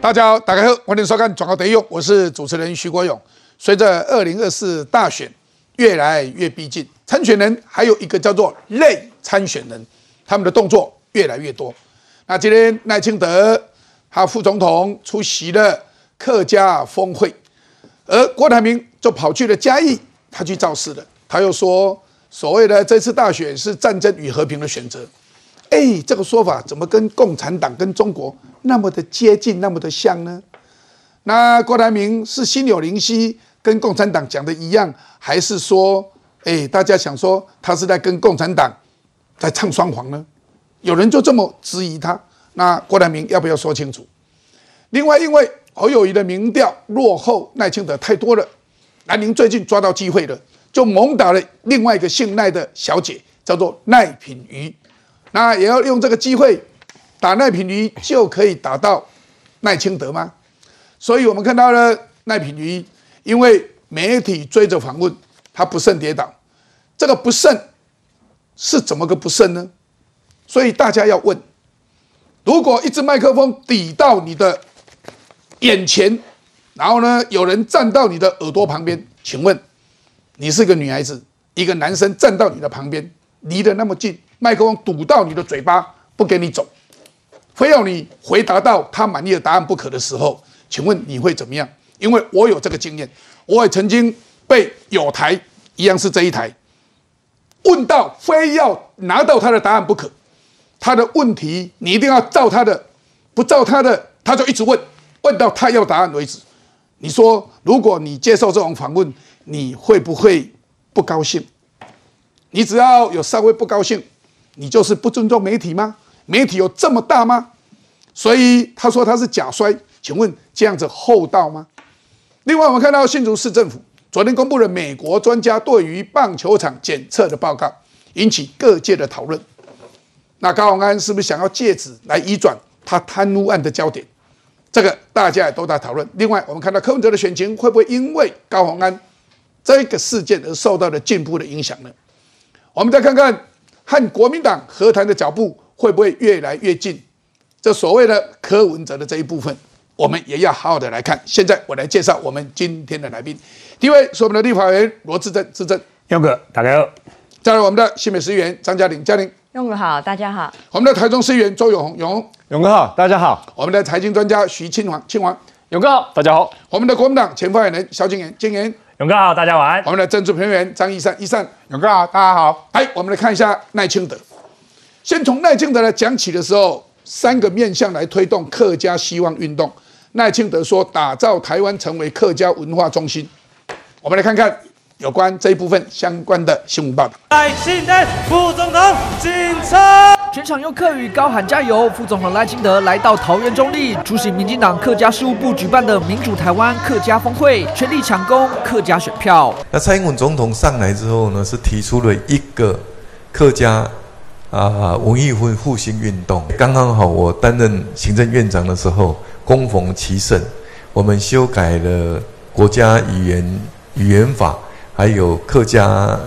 大家好，大家好，欢迎收看《转告得用》，我是主持人徐国勇。随着二零二四大选越来越逼近，参选人还有一个叫做类参选人，他们的动作越来越多。那今天赖清德他副总统出席了客家峰会，而郭台铭就跑去了嘉义，他去造势了。他又说，所谓的这次大选是战争与和平的选择。哎，这个说法怎么跟共产党跟中国那么的接近，那么的像呢？那郭台铭是心有灵犀，跟共产党讲的一样，还是说，哎，大家想说他是在跟共产党在唱双簧呢？有人就这么质疑他。那郭台铭要不要说清楚？另外，因为侯友谊的民调落后赖清德太多了，南宁最近抓到机会了，就猛打了另外一个姓赖的小姐，叫做赖品瑜。那也要用这个机会打赖品妤，就可以打到赖清德吗？所以我们看到了赖品妤，因为媒体追着访问，他不慎跌倒。这个不慎是怎么个不慎呢？所以大家要问：如果一支麦克风抵到你的眼前，然后呢，有人站到你的耳朵旁边，请问你是个女孩子，一个男生站到你的旁边，离得那么近。麦克风堵到你的嘴巴，不给你走，非要你回答到他满意的答案不可的时候，请问你会怎么样？因为我有这个经验，我也曾经被有台一样是这一台问到，非要拿到他的答案不可。他的问题你一定要照他的，不照他的，他就一直问，问到他要答案为止。你说，如果你接受这种访问，你会不会不高兴？你只要有稍微不高兴。你就是不尊重媒体吗？媒体有这么大吗？所以他说他是假摔，请问这样子厚道吗？另外，我们看到新竹市政府昨天公布了美国专家对于棒球场检测的报告，引起各界的讨论。那高宏安是不是想要借此来移转他贪污案的焦点？这个大家也都在讨论。另外，我们看到柯文哲的选情会不会因为高宏安这个事件而受到了进步的影响呢？我们再看看。和国民党和谈的脚步会不会越来越近？这所谓的柯文哲的这一部分，我们也要好好的来看。现在我来介绍我们今天的来宾，第一位是我们的立法委员罗志正，志正，勇哥，大家好。再来我们的新北市议员张嘉玲，嘉玲，勇哥好，大家好。我们的台中市议员周永红，永红，勇哥好，大家好。我们的财经专家徐庆煌，庆煌，勇哥好，大家好。我们的国民党前发言人萧敬言，敬言。勇哥好，大家晚安。我们的政治评论员张一善，一善，勇哥好，大家好。哎，我们来看一下赖清德。先从赖清德来讲起的时候，三个面向来推动客家希望运动。赖清德说，打造台湾成为客家文化中心。我们来看看有关这一部分相关的新闻报道。赖清德副总统进车。全场用客语高喊加油。副总统赖清德来到桃园中立，出席民进党客家事务部举办的民主台湾客家峰会，全力抢攻客家选票。那蔡英文总统上来之后呢，是提出了一个客家。啊，文艺复复兴运动刚刚好，我担任行政院长的时候，恭逢其盛，我们修改了国家语言语言法，还有客家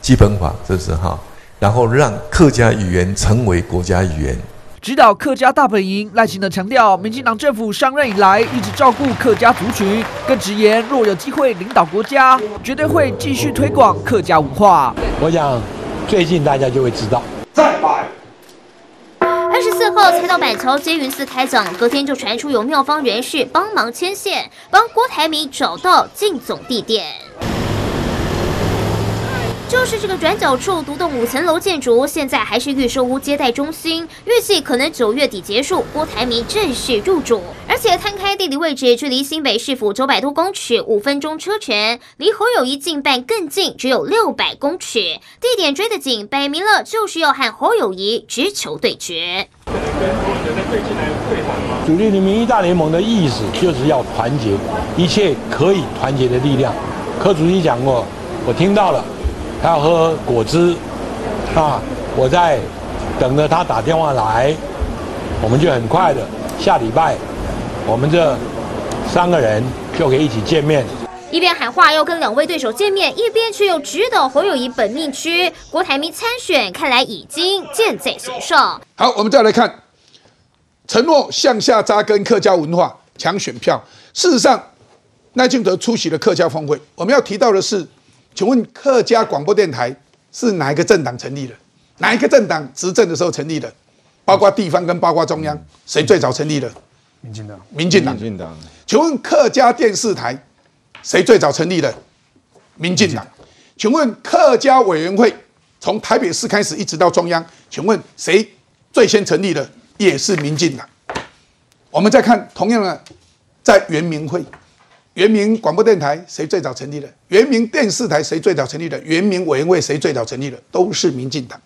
基本法，这是哈，然后让客家语言成为国家语言。指导客家大本营，赖清德强调，民进党政府上任以来一直照顾客家族群，更直言若有机会领导国家，绝对会继续推广客家文化。我想最近大家就会知道。再拜。二十四号才到板桥接云寺开讲，隔天就传出有妙方人士帮忙牵线，帮郭台铭找到进总地点。就是这个转角处独栋五层楼建筑，现在还是预售屋接待中心，预计可能九月底结束，郭台铭正式入主。而且摊开地理位置，距离新北市府九百多公尺，五分钟车程；离侯友谊近半更近，只有六百公尺。地点追得紧，摆明了就是要和侯友谊直球对决。主力的民意大联盟的意思就是要团结一切可以团结的力量。柯主席讲过，我听到了。他要喝果汁，啊！我在等着他打电话来，我们就很快的下礼拜，我们这三个人就可以一起见面。一边喊话要跟两位对手见面，一边却又指导侯友谊本命区郭台铭参选，看来已经箭在弦上。好，我们再来看，承诺向下扎根客家文化，抢选票。事实上，赖清德出席了客家峰会。我们要提到的是，请问客家广播电台是哪一个政党成立的？哪一个政党执政的时候成立的？包括地方跟包括中央，谁最早成立的？民进党。民进党。民进党。请问客家电视台谁最早成立的？民进党。请问客家委员会从台北市开始一直到中央，请问谁最先成立的？也是民进党。我们再看同样的，在圆明会。原名广播电台谁最早成立的？原名电视台谁最早成立的？原名委员会谁最早成立的？都是民进党，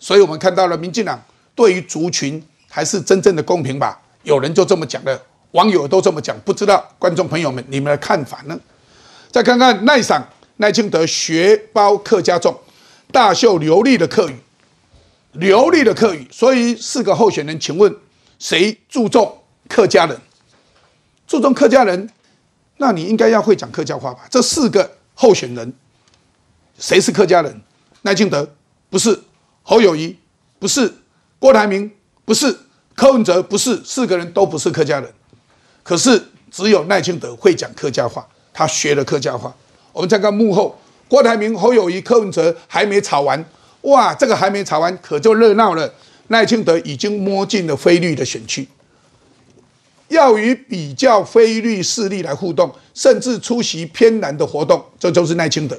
所以我们看到了民进党对于族群还是真正的公平吧？有人就这么讲的，网友都这么讲，不知道观众朋友们你们的看法呢？再看看赖赏赖清德学包客家众，大秀流利的客语，流利的客语。所以四个候选人，请问谁注重客家人？注重客家人？那你应该要会讲客家话吧？这四个候选人，谁是客家人？赖清德不是，侯友谊不是，郭台铭不是，柯文哲不是，四个人都不是客家人。可是只有赖清德会讲客家话，他学了客家话。我们再看幕后，郭台铭、侯友谊、柯文哲还没吵完，哇，这个还没吵完可就热闹了。赖清德已经摸进了菲律的选区。要与比较非律势力来互动，甚至出席偏蓝的活动，这就是赖清德。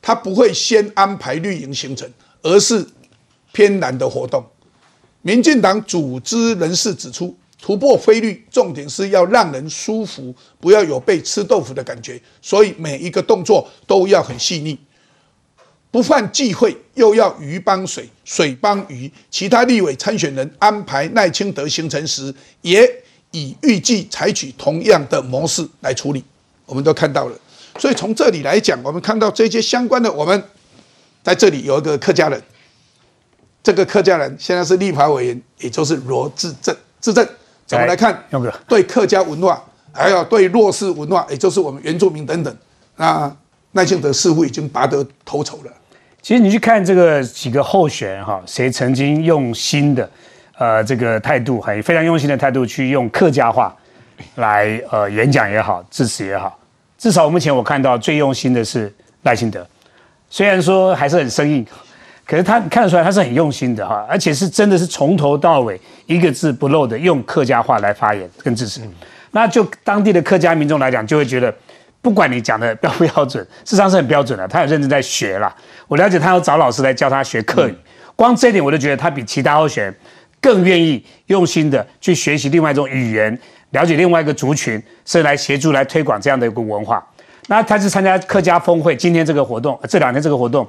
他不会先安排绿营行程，而是偏蓝的活动。民进党组织人士指出，突破非律重点是要让人舒服，不要有被吃豆腐的感觉，所以每一个动作都要很细腻，不犯忌讳，又要鱼帮水，水帮鱼。其他立委参选人安排赖清德行程时，也。以预计采取同样的模式来处理，我们都看到了。所以从这里来讲，我们看到这些相关的，我们在这里有一个客家人，这个客家人现在是立法委员，也就是罗志正。志正怎么来看？对客家文化，还有对弱势文化，也就是我们原住民等等，那赖清德似乎已经拔得头筹了。其实你去看这个几个候选人哈，谁曾经用心的？呃，这个态度很非常用心的态度，去用客家话来呃演讲也好，致辞也好，至少目前我看到最用心的是赖清德，虽然说还是很生硬，可是他看得出来他是很用心的哈，而且是真的是从头到尾一个字不漏的用客家话来发言跟致辞，那就当地的客家民众来讲，就会觉得不管你讲的标不标准，事实上是很标准的，他有认真在学啦。我了解他要找老师来教他学客语，光这一点我就觉得他比其他候选人。更愿意用心的去学习另外一种语言，了解另外一个族群，是来协助来推广这样的一个文化。那他是参加客家峰会，今天这个活动，这两天这个活动，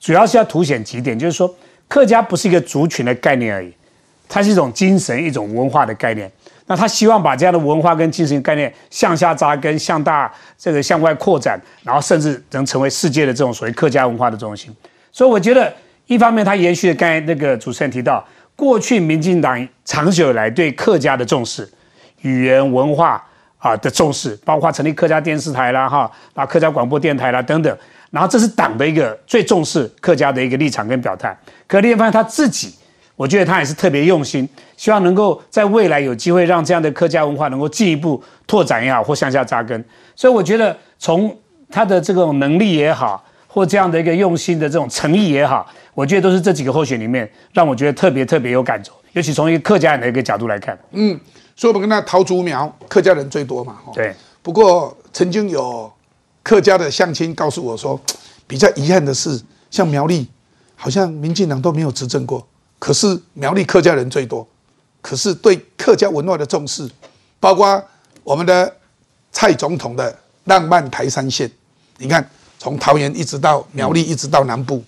主要是要凸显几点，就是说客家不是一个族群的概念而已，它是一种精神、一种文化的概念。那他希望把这样的文化跟精神概念向下扎根、向大这个向外扩展，然后甚至能成为世界的这种所谓客家文化的中心。所以我觉得，一方面他延续了刚才那个主持人提到。过去民进党长久以来对客家的重视，语言文化啊的重视，包括成立客家电视台啦，哈，啊客家广播电台啦等等，然后这是党的一个最重视客家的一个立场跟表态。可另一方他自己，我觉得他也是特别用心，希望能够在未来有机会让这样的客家文化能够进一步拓展也好，或向下扎根。所以我觉得从他的这种能力也好，或这样的一个用心的这种诚意也好。我觉得都是这几个候选里面让我觉得特别特别有感触，尤其从一个客家人的一个角度来看。嗯，所以我们跟他桃竹苗客家人最多嘛。对。不过曾经有客家的乡亲告诉我说，比较遗憾的是，像苗栗好像民进党都没有执政过，可是苗栗客家人最多，可是对客家文化的重视，包括我们的蔡总统的浪漫台山县，你看从桃园一直到苗栗，一直到南部。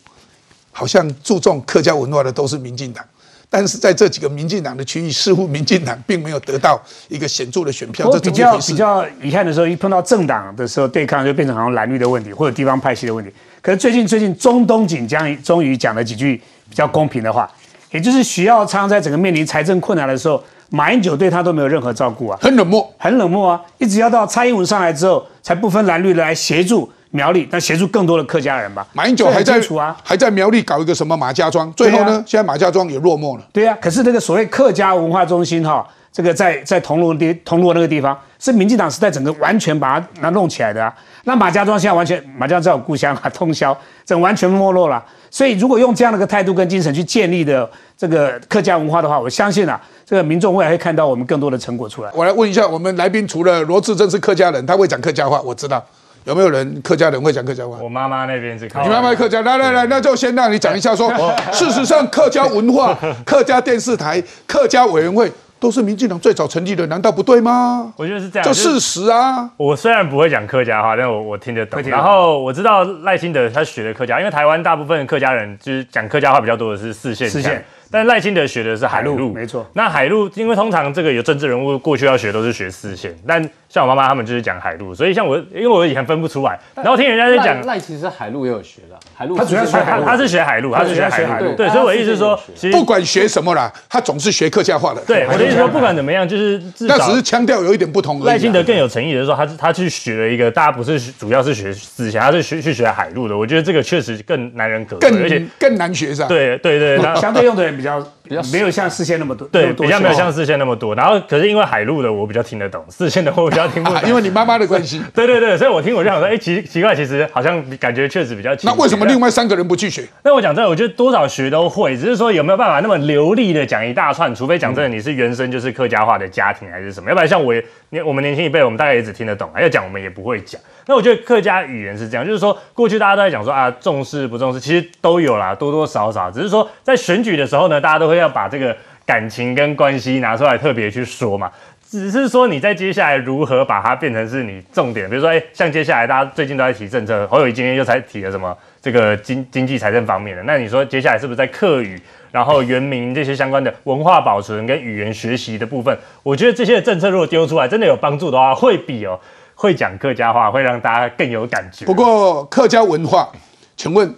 好像注重客家文化的都是民进党，但是在这几个民进党的区域，似乎民进党并没有得到一个显著的选票。这比较比较遗憾的时候，一碰到政党的时候对抗，就变成好像蓝绿的问题，或者地方派系的问题。可是最近最近中东锦江终于讲了几句比较公平的话，也就是徐耀昌在整个面临财政困难的时候，马英九对他都没有任何照顾啊，很冷漠，很冷漠啊，一直要到蔡英文上来之后，才不分蓝绿的来协助。苗栗，那协助更多的客家人吧。马英九还在啊，还在苗栗搞一个什么马家庄，最后呢，现在马家庄也落寞了。对啊，可是那个所谓客家文化中心哈，这个在在铜锣地铜锣那个地方，是民进党时代整个完全把它那弄起来的啊。那马家庄现在完全马家庄在我故乡啊，通宵，整完全没落了。所以如果用这样的一个态度跟精神去建立的这个客家文化的话，我相信啊，这个民众未来会看到我们更多的成果出来。我来问一下，我们来宾除了罗志珍是客家人，他会讲客家话，我知道。有没有人客家人会讲客家话？我妈妈那边是客家，你妈妈客家，来来来，那就先让你讲一下。说，事实上，客家文化、客家电视台、客家委员会都是民进党最早成立的，难道不对吗？我觉得是这样，这事实啊。我虽然不会讲客家话，但我我听得懂。然后我知道赖清德他学的客家，因为台湾大部分客家人就是讲客家话比较多的是四线。四线。但赖清德学的是海陆，没错。那海陆，因为通常这个有政治人物过去要学都是学四线，但像我妈妈他们就是讲海陆，所以像我，因为我以前分不出来，然后听人家在讲赖，其实海陆也有学的，海陆他主要学海陆，他是学海陆，他是学海陆，对，所以我意思是说，其实不管学什么啦，他总是学客家话的。对，我的意思说，不管怎么样，就是那只是腔调有一点不同而已。赖清德更有诚意的说，他他去学了一个，大家不是主要是学四线，他是学去学海陆的。我觉得这个确实更难人可，更而且更难学是吧？对对对，相对用的人比较。没有像四线那么多，对，比较没有像四线那么多。然后，可是因为海陆的我比较听得懂，四线的我比较听不懂，因为你妈妈的关系。对对对，所以我听我就想说，哎，奇奇怪，其实好像感觉确实比较。那为什么另外三个人不去学？那我讲真的，我觉得多少学都会，只是说有没有办法那么流利的讲一大串？除非讲真的，你是原生就是客家话的家庭还是什么？要不然像我，年我们年轻一辈，我们大概也只听得懂，要讲我们也不会讲。那我觉得客家语言是这样，就是说过去大家都在讲说啊，重视不重视，其实都有啦，多多少少，只是说在选举的时候呢，大家都会要把这个。感情跟关系拿出来特别去说嘛，只是说你在接下来如何把它变成是你重点，比如说，哎，像接下来大家最近都在提政策，侯友谊今天又才提了什么这个经经济财政方面的，那你说接下来是不是在客语，然后原民这些相关的文化保存跟语言学习的部分，我觉得这些政策如果丢出来真的有帮助的话，会比哦会讲客家话会让大家更有感觉。不过客家文化，请问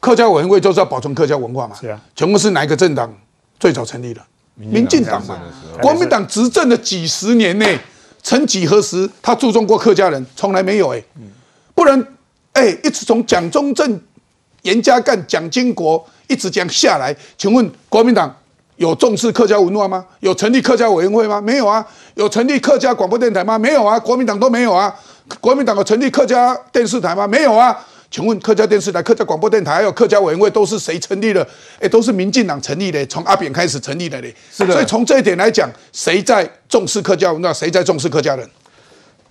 客家委员会就是要保存客家文化嘛？是啊，请问是哪一个政党？最早成立的民进党嘛，国民党执政的几十年内，曾几何时他注重过客家人？从来没有哎，不然哎，一直从蒋中正、严家淦、蒋经国一直讲下来，请问国民党有重视客家文化吗？有成立客家委员会吗？没有啊。有成立客家广播电台吗？没有啊。国民党都没有啊。国民党有成立客家电视台吗？没有啊。请问客家电视台、客家广播电台还有客家委员会都是谁成立的？哎，都是民进党成立的，从阿扁开始成立的嘞。是的。所以从这一点来讲，谁在重视客家文化？谁在重视客家人？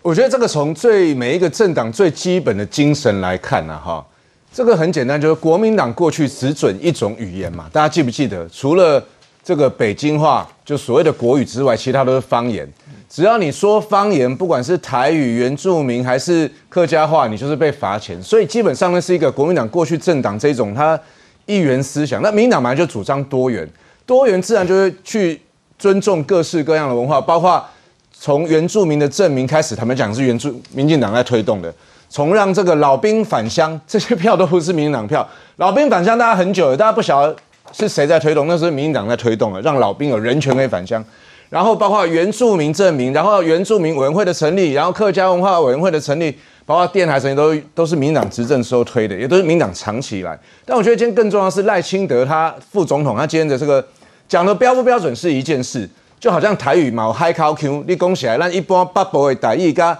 我觉得这个从最每一个政党最基本的精神来看呢，哈，这个很简单，就是国民党过去只准一种语言嘛。大家记不记得？除了这个北京话，就所谓的国语之外，其他都是方言。只要你说方言，不管是台语、原住民还是客家话，你就是被罚钱。所以基本上呢，是一个国民党过去政党这种他一元思想。那民党本来就主张多元，多元自然就会去尊重各式各样的文化，包括从原住民的证明开始，他们讲是原住民进党在推动的。从让这个老兵返乡，这些票都不是民进党票。老兵返乡大家很久了，大家不晓得是谁在推动，那是民进党在推动了，让老兵有人权可以返乡。然后包括原住民证明，然后原住民委员会的成立，然后客家文化委员会的成立，包括电台成立都都是民党执政时候推的，也都是民党长期以来。但我觉得今天更重要的是赖清德他副总统他今天的这个讲的标不标准是一件事，就好像台语嘛，海口 Q，你讲起来，咱一般北部的台语跟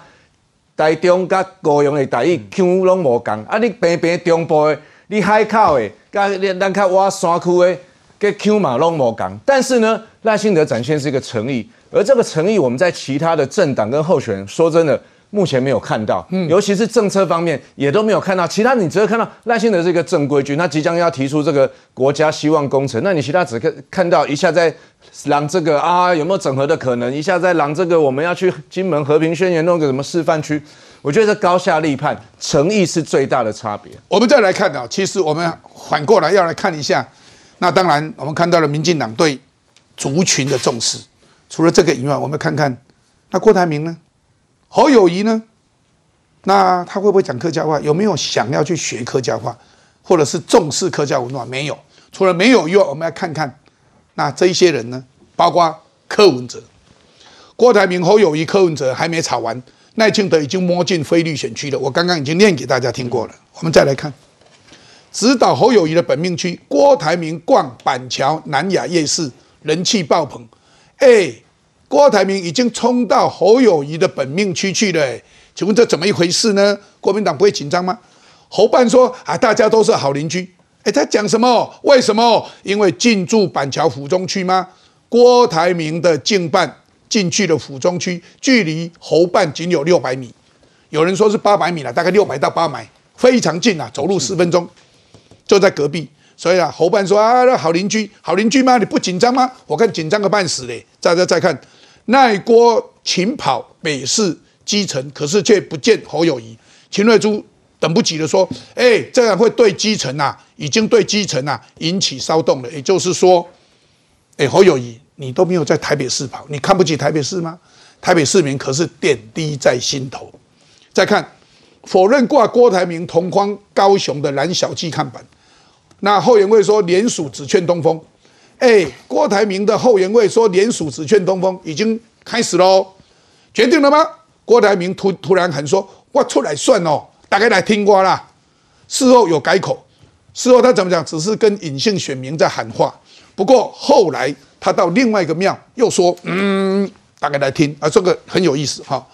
台中跟高雄的台语 Q 拢无共，啊，你平平中部的，你海口的跟咱较挖山区的。跟 Q 嘛拢无共，但是呢，赖幸德展现是一个诚意，而这个诚意我们在其他的政党跟候选人，说真的，目前没有看到，嗯，尤其是政策方面也都没有看到。其他你只会看到赖幸德是一个正规军，他即将要提出这个国家希望工程，那你其他只看看到一下在让这个啊有没有整合的可能，一下在让这个我们要去金门和平宣言弄个什么示范区，我觉得高下立判，诚意是最大的差别。我们再来看啊，其实我们反过来要来看一下。那当然，我们看到了民进党对族群的重视。除了这个以外，我们看看那郭台铭呢？侯友谊呢？那他会不会讲客家话？有没有想要去学客家话，或者是重视客家文化？没有。除了没有以外，我们来看看那这一些人呢？包括柯文哲、郭台铭、侯友谊、柯文哲还没吵完，赖清德已经摸进非律选区了。我刚刚已经念给大家听过了。我们再来看。指导侯友谊的本命区，郭台铭逛板桥南雅夜市，人气爆棚。哎，郭台铭已经冲到侯友谊的本命区去了，哎，请问这怎么一回事呢？国民党不会紧张吗？侯办说啊，大家都是好邻居，哎，他讲什么？为什么？因为进驻板桥府中区吗？郭台铭的进办进去了府中区，距离侯办仅有六百米，有人说是八百米了，大概六百到八百，非常近啊，走路十分钟就在隔壁。所以啊，侯办说啊，那好邻居，好邻居吗？你不紧张吗？我看紧张个半死嘞。再再再看。那锅勤跑北市基层，可是却不见侯友谊。秦瑞珠等不及的说：“哎，这样会对基层啊，已经对基层啊引起骚动了。也就是说，哎，侯友谊，你都没有在台北市跑，你看不起台北市吗？台北市民可是点滴在心头。再看，否认挂郭台铭同框高雄的蓝小鸡看板。那后援会说联署只劝东风。”哎，郭台铭的后援会说联署只劝东风已经开始喽，决定了吗？郭台铭突突然喊说：“我出来算哦，大家来听我啦。”事后有改口，事后他怎么讲？只是跟隐性选民在喊话。不过后来他到另外一个庙又说：“嗯，大家来听啊，这个很有意思哈。”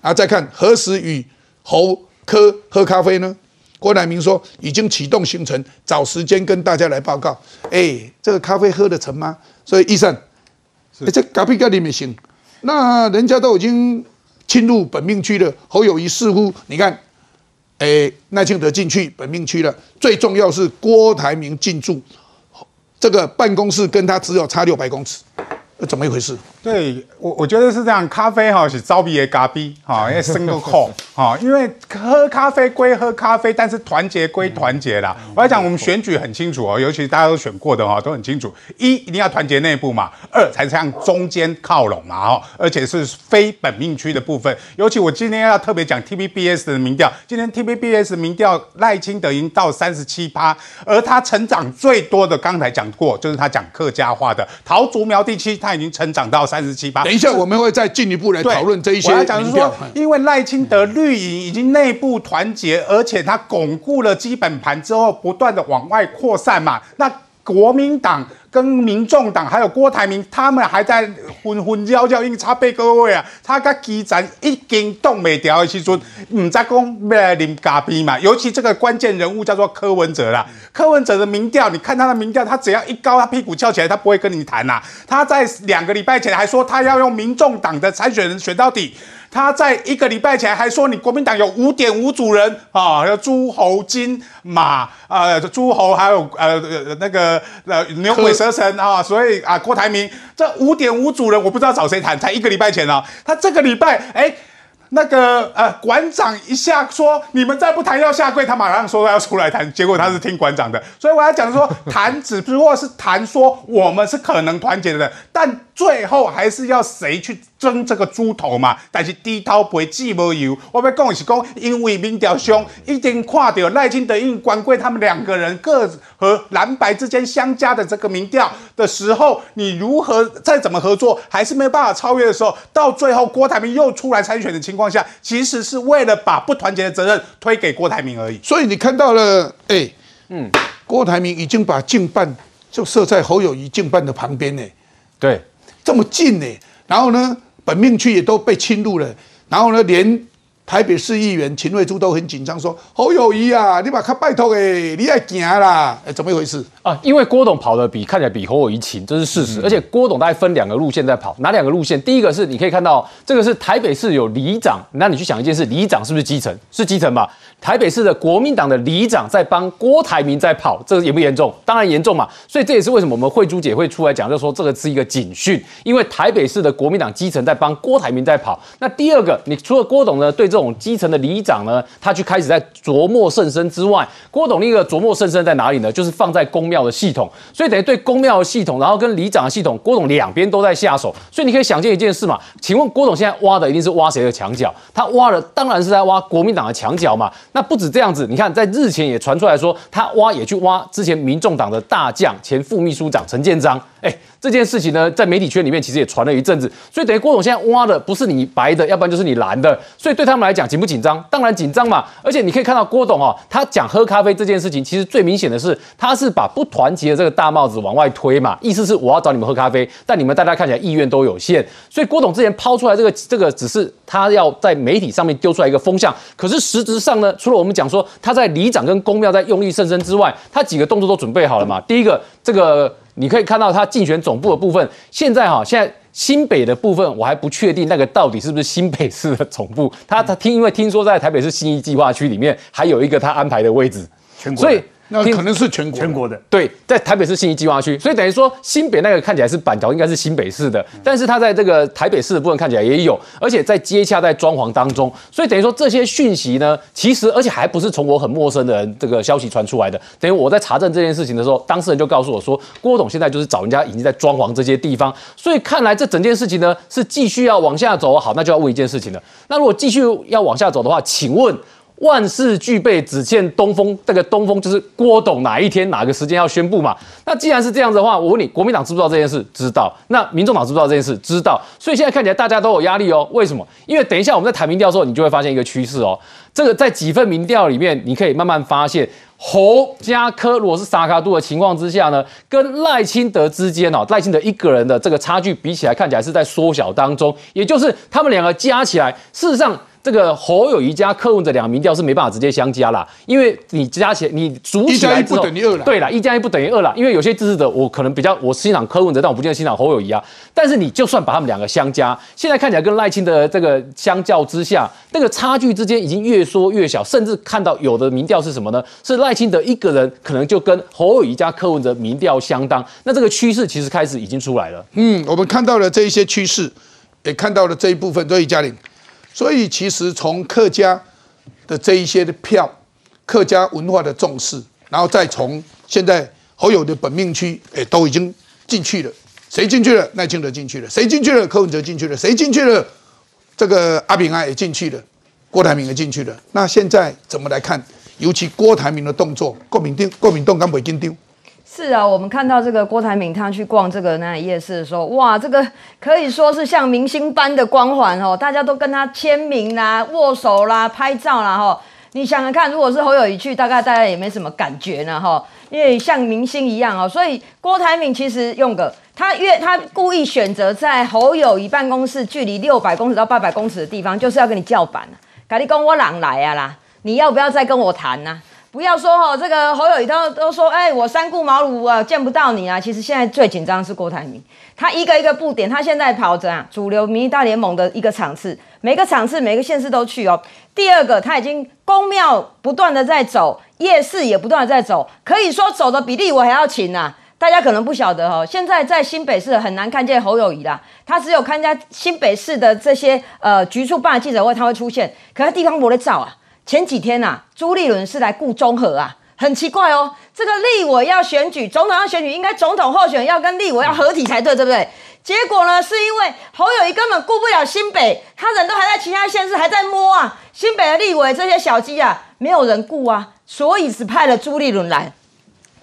然后再看何时与侯科喝咖啡呢？郭台铭说已经启动行程，找时间跟大家来报告。哎，这个咖啡喝得成吗？所以医生，哎，这咖啡咖喱没行。那人家都已经侵入本命区了，侯友谊似乎你看，哎，赖清德进去本命区了。最重要是郭台铭进驻，这个办公室跟他只有差六百公尺。怎么一回事？对我，我觉得是这样。咖啡哈是招比的咖啡哈，因为生个口哈，因为喝咖啡归喝咖啡，但是团结归团结啦。我要讲，我们选举很清楚哦，尤其大家都选过的哈，都很清楚。一一定要团结内部嘛，二才向中间靠拢嘛哈，而且是非本命区的部分。尤其我今天要特别讲 T V B S 的民调，今天 T V B S 民调赖清德已经到三十七趴，而他成长最多的，刚才讲过，就是他讲客家话的桃竹苗地区，他。已经成长到三十七八。等一下，我们会再进一步来讨论这一些。我要讲是说，因为赖清德绿营已经内部团结，而且他巩固了基本盘之后，不断的往外扩散嘛。那国民党。跟民众党还有郭台铭，他们还在混混交交，因为差被各位啊，他跟基层已经动没掉的时阵，唔在讲要来啉咖啡嘛。尤其这个关键人物叫做柯文哲啦，柯文哲的民调，你看他的民调，他只要一高，他屁股翘起来，他不会跟你谈呐。他在两个礼拜前还说他要用民众党的参选人选到底。他在一个礼拜前还说你国民党有五点五组人啊，有诸侯金马啊，诸侯还有呃那个呃牛鬼蛇神啊，所以啊郭台铭这五点五组人我不知道找谁谈，才一个礼拜前啊，他这个礼拜哎。那个呃，馆长一下说你们再不谈要下跪，他马上说要出来谈，结果他是听馆长的，所以我要讲说 谈只不过是谈说我们是可能团结的，但最后还是要谁去争这个猪头嘛？但是低头不会记无油，我要讲的是讲，因为民调兄一定看到赖清德应官贵他们两个人各和蓝白之间相加的这个民调的时候，你如何再怎么合作，还是没有办法超越的时候，到最后郭台铭又出来参选的情况。下其实是为了把不团结的责任推给郭台铭而已。所以你看到了，哎，嗯，郭台铭已经把竞办就设在侯友谊竞办的旁边呢，对，这么近呢。然后呢，本命区也都被侵入了。然后呢，连。台北市议员秦瑞珠都很紧张，说：“侯友谊啊，你把他拜托诶，你爱行啦，哎，怎么一回事啊？因为郭董跑的比看起来比侯友谊勤，这是事实。而且郭董大概分两个路线在跑，哪两个路线？第一个是你可以看到，这个是台北市有里长，那你去想一件事，里长是不是基层？是基层吧？台北市的国民党的里长在帮郭台铭在跑，这个严不严重？当然严重嘛。所以这也是为什么我们慧珠姐会出来讲，就说这个是一个警讯，因为台北市的国民党基层在帮郭台铭在跑。那第二个，你除了郭董呢，对。这种基层的里长呢，他去开始在琢磨甚深之外，郭董那个琢磨甚深在哪里呢？就是放在公庙的系统，所以等于对公庙的系统，然后跟里长的系统，郭董两边都在下手。所以你可以想见一件事嘛，请问郭董现在挖的一定是挖谁的墙角？他挖的当然是在挖国民党的墙角嘛。那不止这样子，你看在日前也传出来说，他挖也去挖之前民众党的大将前副秘书长陈建章。哎。这件事情呢，在媒体圈里面其实也传了一阵子，所以等于郭董现在挖的不是你白的，要不然就是你蓝的，所以对他们来讲紧不紧张？当然紧张嘛。而且你可以看到郭董哦，他讲喝咖啡这件事情，其实最明显的是，他是把不团结的这个大帽子往外推嘛，意思是我要找你们喝咖啡，但你们大家看起来意愿都有限。所以郭董之前抛出来这个这个，只是他要在媒体上面丢出来一个风向，可是实质上呢，除了我们讲说他在里长跟公庙在用力甚深之外，他几个动作都准备好了嘛。第一个，这个。你可以看到他竞选总部的部分，现在哈，现在新北的部分我还不确定那个到底是不是新北市的总部。他他听，因为听说在台北市新一计划区里面还有一个他安排的位置，所以。那可能是全国全国的，对，在台北市信义计划区，所以等于说新北那个看起来是板桥，应该是新北市的，但是它在这个台北市的部分看起来也有，而且在接洽在装潢当中，所以等于说这些讯息呢，其实而且还不是从我很陌生的人这个消息传出来的，等于我在查证这件事情的时候，当事人就告诉我说，郭董现在就是找人家已经在装潢这些地方，所以看来这整件事情呢是继续要往下走，好，那就要问一件事情了，那如果继续要往下走的话，请问？万事俱备，只欠东风。这个东风就是郭董哪一天哪个时间要宣布嘛？那既然是这样子的话，我问你，国民党知不知道这件事？知道。那民众党知不知道这件事？知道。所以现在看起来大家都有压力哦。为什么？因为等一下我们在谈民调的时候，你就会发现一个趋势哦。这个在几份民调里面，你可以慢慢发现，侯加科如果是萨卡度的情况之下呢，跟赖清德之间哦，赖清德一个人的这个差距比起来，看起来是在缩小当中。也就是他们两个加起来，事实上。这个侯友谊加柯文哲两个民调是没办法直接相加啦，因为你加起来你组起来之后，对了，一加一不等于二了。因为有些支持者我可能比较我欣赏柯文哲，但我不见得欣赏侯友谊啊。但是你就算把他们两个相加，现在看起来跟赖清德这个相较之下，那个差距之间已经越缩越小，甚至看到有的民调是什么呢？是赖清德一个人可能就跟侯友谊加柯文哲民调相当。那这个趋势其实开始已经出来了。嗯，我们看到了这一些趋势，也看到了这一部分，所以嘉玲。所以，其实从客家的这一些的票，客家文化的重视，然后再从现在侯友的本命区，哎，都已经进去了。谁进去了？赖清德进去了。谁进去了？柯文哲进去了。谁进去了？这个阿炳安也进去了，郭台铭也进去了。那现在怎么来看？尤其郭台铭的动作，郭民定、郭民动刚北京丢。是啊，我们看到这个郭台铭他去逛这个那夜市的时候，哇，这个可以说是像明星般的光环哦，大家都跟他签名啦、握手啦、拍照啦哈。你想想看，如果是侯友谊去，大概大家也没什么感觉呢哈，因为像明星一样哦。所以郭台铭其实用个他约他故意选择在侯友谊办公室距离六百公尺到八百公尺的地方，就是要跟你叫板啊，赶紧跟我朗来啊啦，你要不要再跟我谈呢？不要说哈，这个侯友谊都都说，哎，我三顾茅庐啊，见不到你啊。其实现在最紧张是郭台铭，他一个一个布点，他现在跑着啊，主流民意大联盟的一个场次，每个场次每个县市都去哦。第二个，他已经公庙不断的在走，夜市也不断的在走，可以说走的比例我还要勤呐。大家可能不晓得哦，现在在新北市很难看见侯友谊啦，他只有参加新北市的这些呃局处办的记者会，他会出现，可是地方不会照啊。前几天呐，朱立伦是来顾中和啊，很奇怪哦。这个立委要选举，总统要选举，应该总统候选人要跟立委要合体才对，对不对？结果呢，是因为侯友谊根本顾不了新北，他人都还在其他县市还在摸啊。新北的立委这些小鸡啊，没有人顾啊，所以只派了朱立伦来。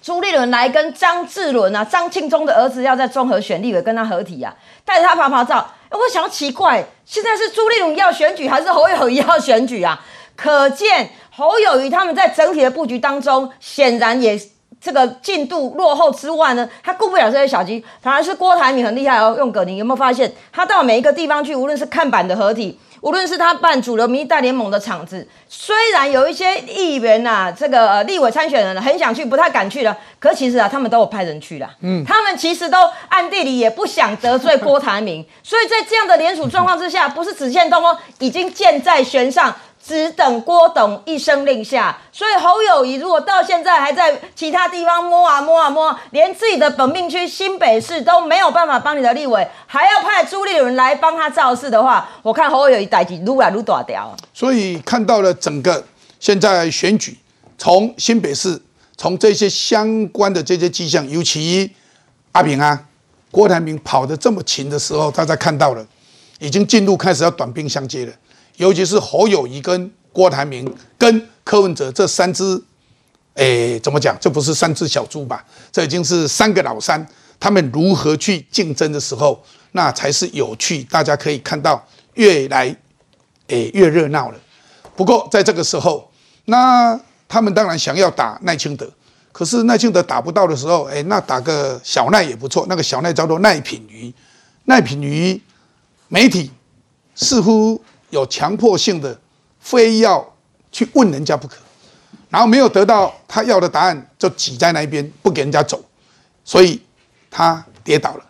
朱立伦来跟张志伦啊，张庆忠的儿子要在综合选立委跟他合体啊，带着他拍拍照。我想奇怪，现在是朱立伦要选举，还是侯友谊要选举啊？可见侯友谊他们在整体的布局当中，显然也这个进度落后之外呢，他顾不了这些小鸡，反而是郭台铭很厉害哦。用葛宁有没有发现，他到每一个地方去，无论是看板的合体，无论是他办主流民意大联盟的场子，虽然有一些议员呐，这个立委参选人很想去，不太敢去了，可其实啊，他们都有派人去了。嗯，他们其实都暗地里也不想得罪郭台铭，所以在这样的联署状况之下，不是只限东哦，已经箭在弦上。只等郭董一声令下，所以侯友谊如果到现在还在其他地方摸啊摸啊摸，连自己的本命区新北市都没有办法帮你的立委，还要派朱立伦来帮他造势的话，我看侯友谊代际撸啊撸大条。所以看到了整个现在选举，从新北市，从这些相关的这些迹象，尤其阿平啊、郭台铭跑得这么勤的时候，大家看到了，已经进入开始要短兵相接了。尤其是侯友谊跟郭台铭跟柯文哲这三只，诶，怎么讲？这不是三只小猪吧？这已经是三个老三。他们如何去竞争的时候，那才是有趣，大家可以看到越来，诶越热闹了。不过在这个时候，那他们当然想要打赖清德，可是赖清德打不到的时候，哎，那打个小赖也不错。那个小赖叫做赖品瑜，赖品瑜媒体似乎有强迫性的，非要去问人家不可，然后没有得到他要的答案，就挤在那边不给人家走，所以他跌倒了，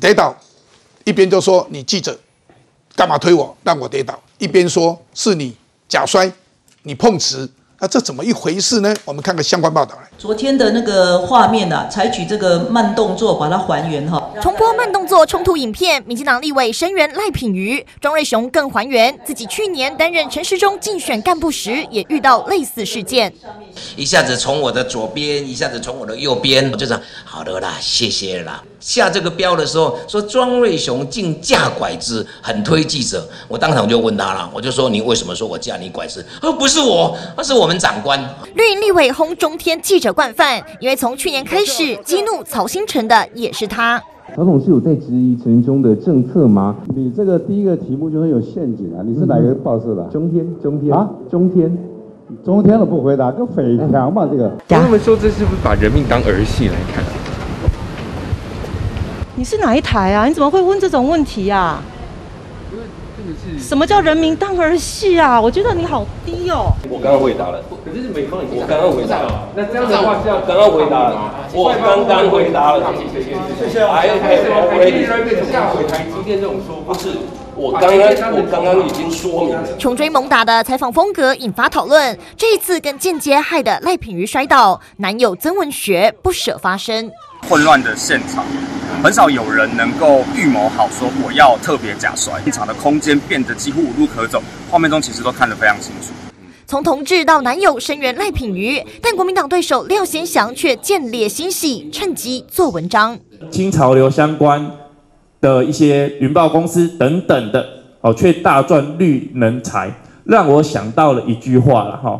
跌倒一边就说你记者干嘛推我让我跌倒，一边说是你假摔，你碰瓷。那这怎么一回事呢？我们看个相关报道来。昨天的那个画面啊，采取这个慢动作把它还原哈。重播慢动作冲突影片，民进党立委声援赖品妤，庄瑞雄更还原自己去年担任陈时中竞选干部时也遇到类似事件。一下子从我的左边，一下子从我的右边，我就讲好的啦，谢谢啦。下这个标的时候，说庄瑞雄竟架拐子，很推记者。我当场就问他了，我就说你为什么说我架你拐子？他说不是我，那是我们长官。绿营立委轰中天记者惯犯，因为从去年开始激怒曹新成的也是他。曹总是有在质疑陈忠的政策吗？你这个第一个题目就很有陷阱啊！你是哪个报社的？中天，中天啊，中天，中天了不回答，跟匪强嘛这个。他们说这是不是把人命当儿戏来看？你是哪一台啊？你怎么会问这种问题呀？什么叫人民当儿戏啊？我觉得你好低哦。我刚刚回答了，可是美方已经我刚刚回答了。那这样的话是要刚刚回答了，我刚刚回答了。谢谢。还有还回下回台今天这种说不是，我刚刚我刚刚已经说明了。穷追猛打的采访风格引发讨论，这一次更间接害得赖品妤摔倒，男友曾文学不舍发声。混乱的现场。很少有人能够预谋好说我要特别假摔，现场的空间变得几乎无路可走。画面中其实都看得非常清楚。从同志到男友声援赖品妤，但国民党对手廖先祥却见猎心喜，趁机做文章。新潮流相关的一些云豹公司等等的，哦，却大赚绿能财，让我想到了一句话了哈：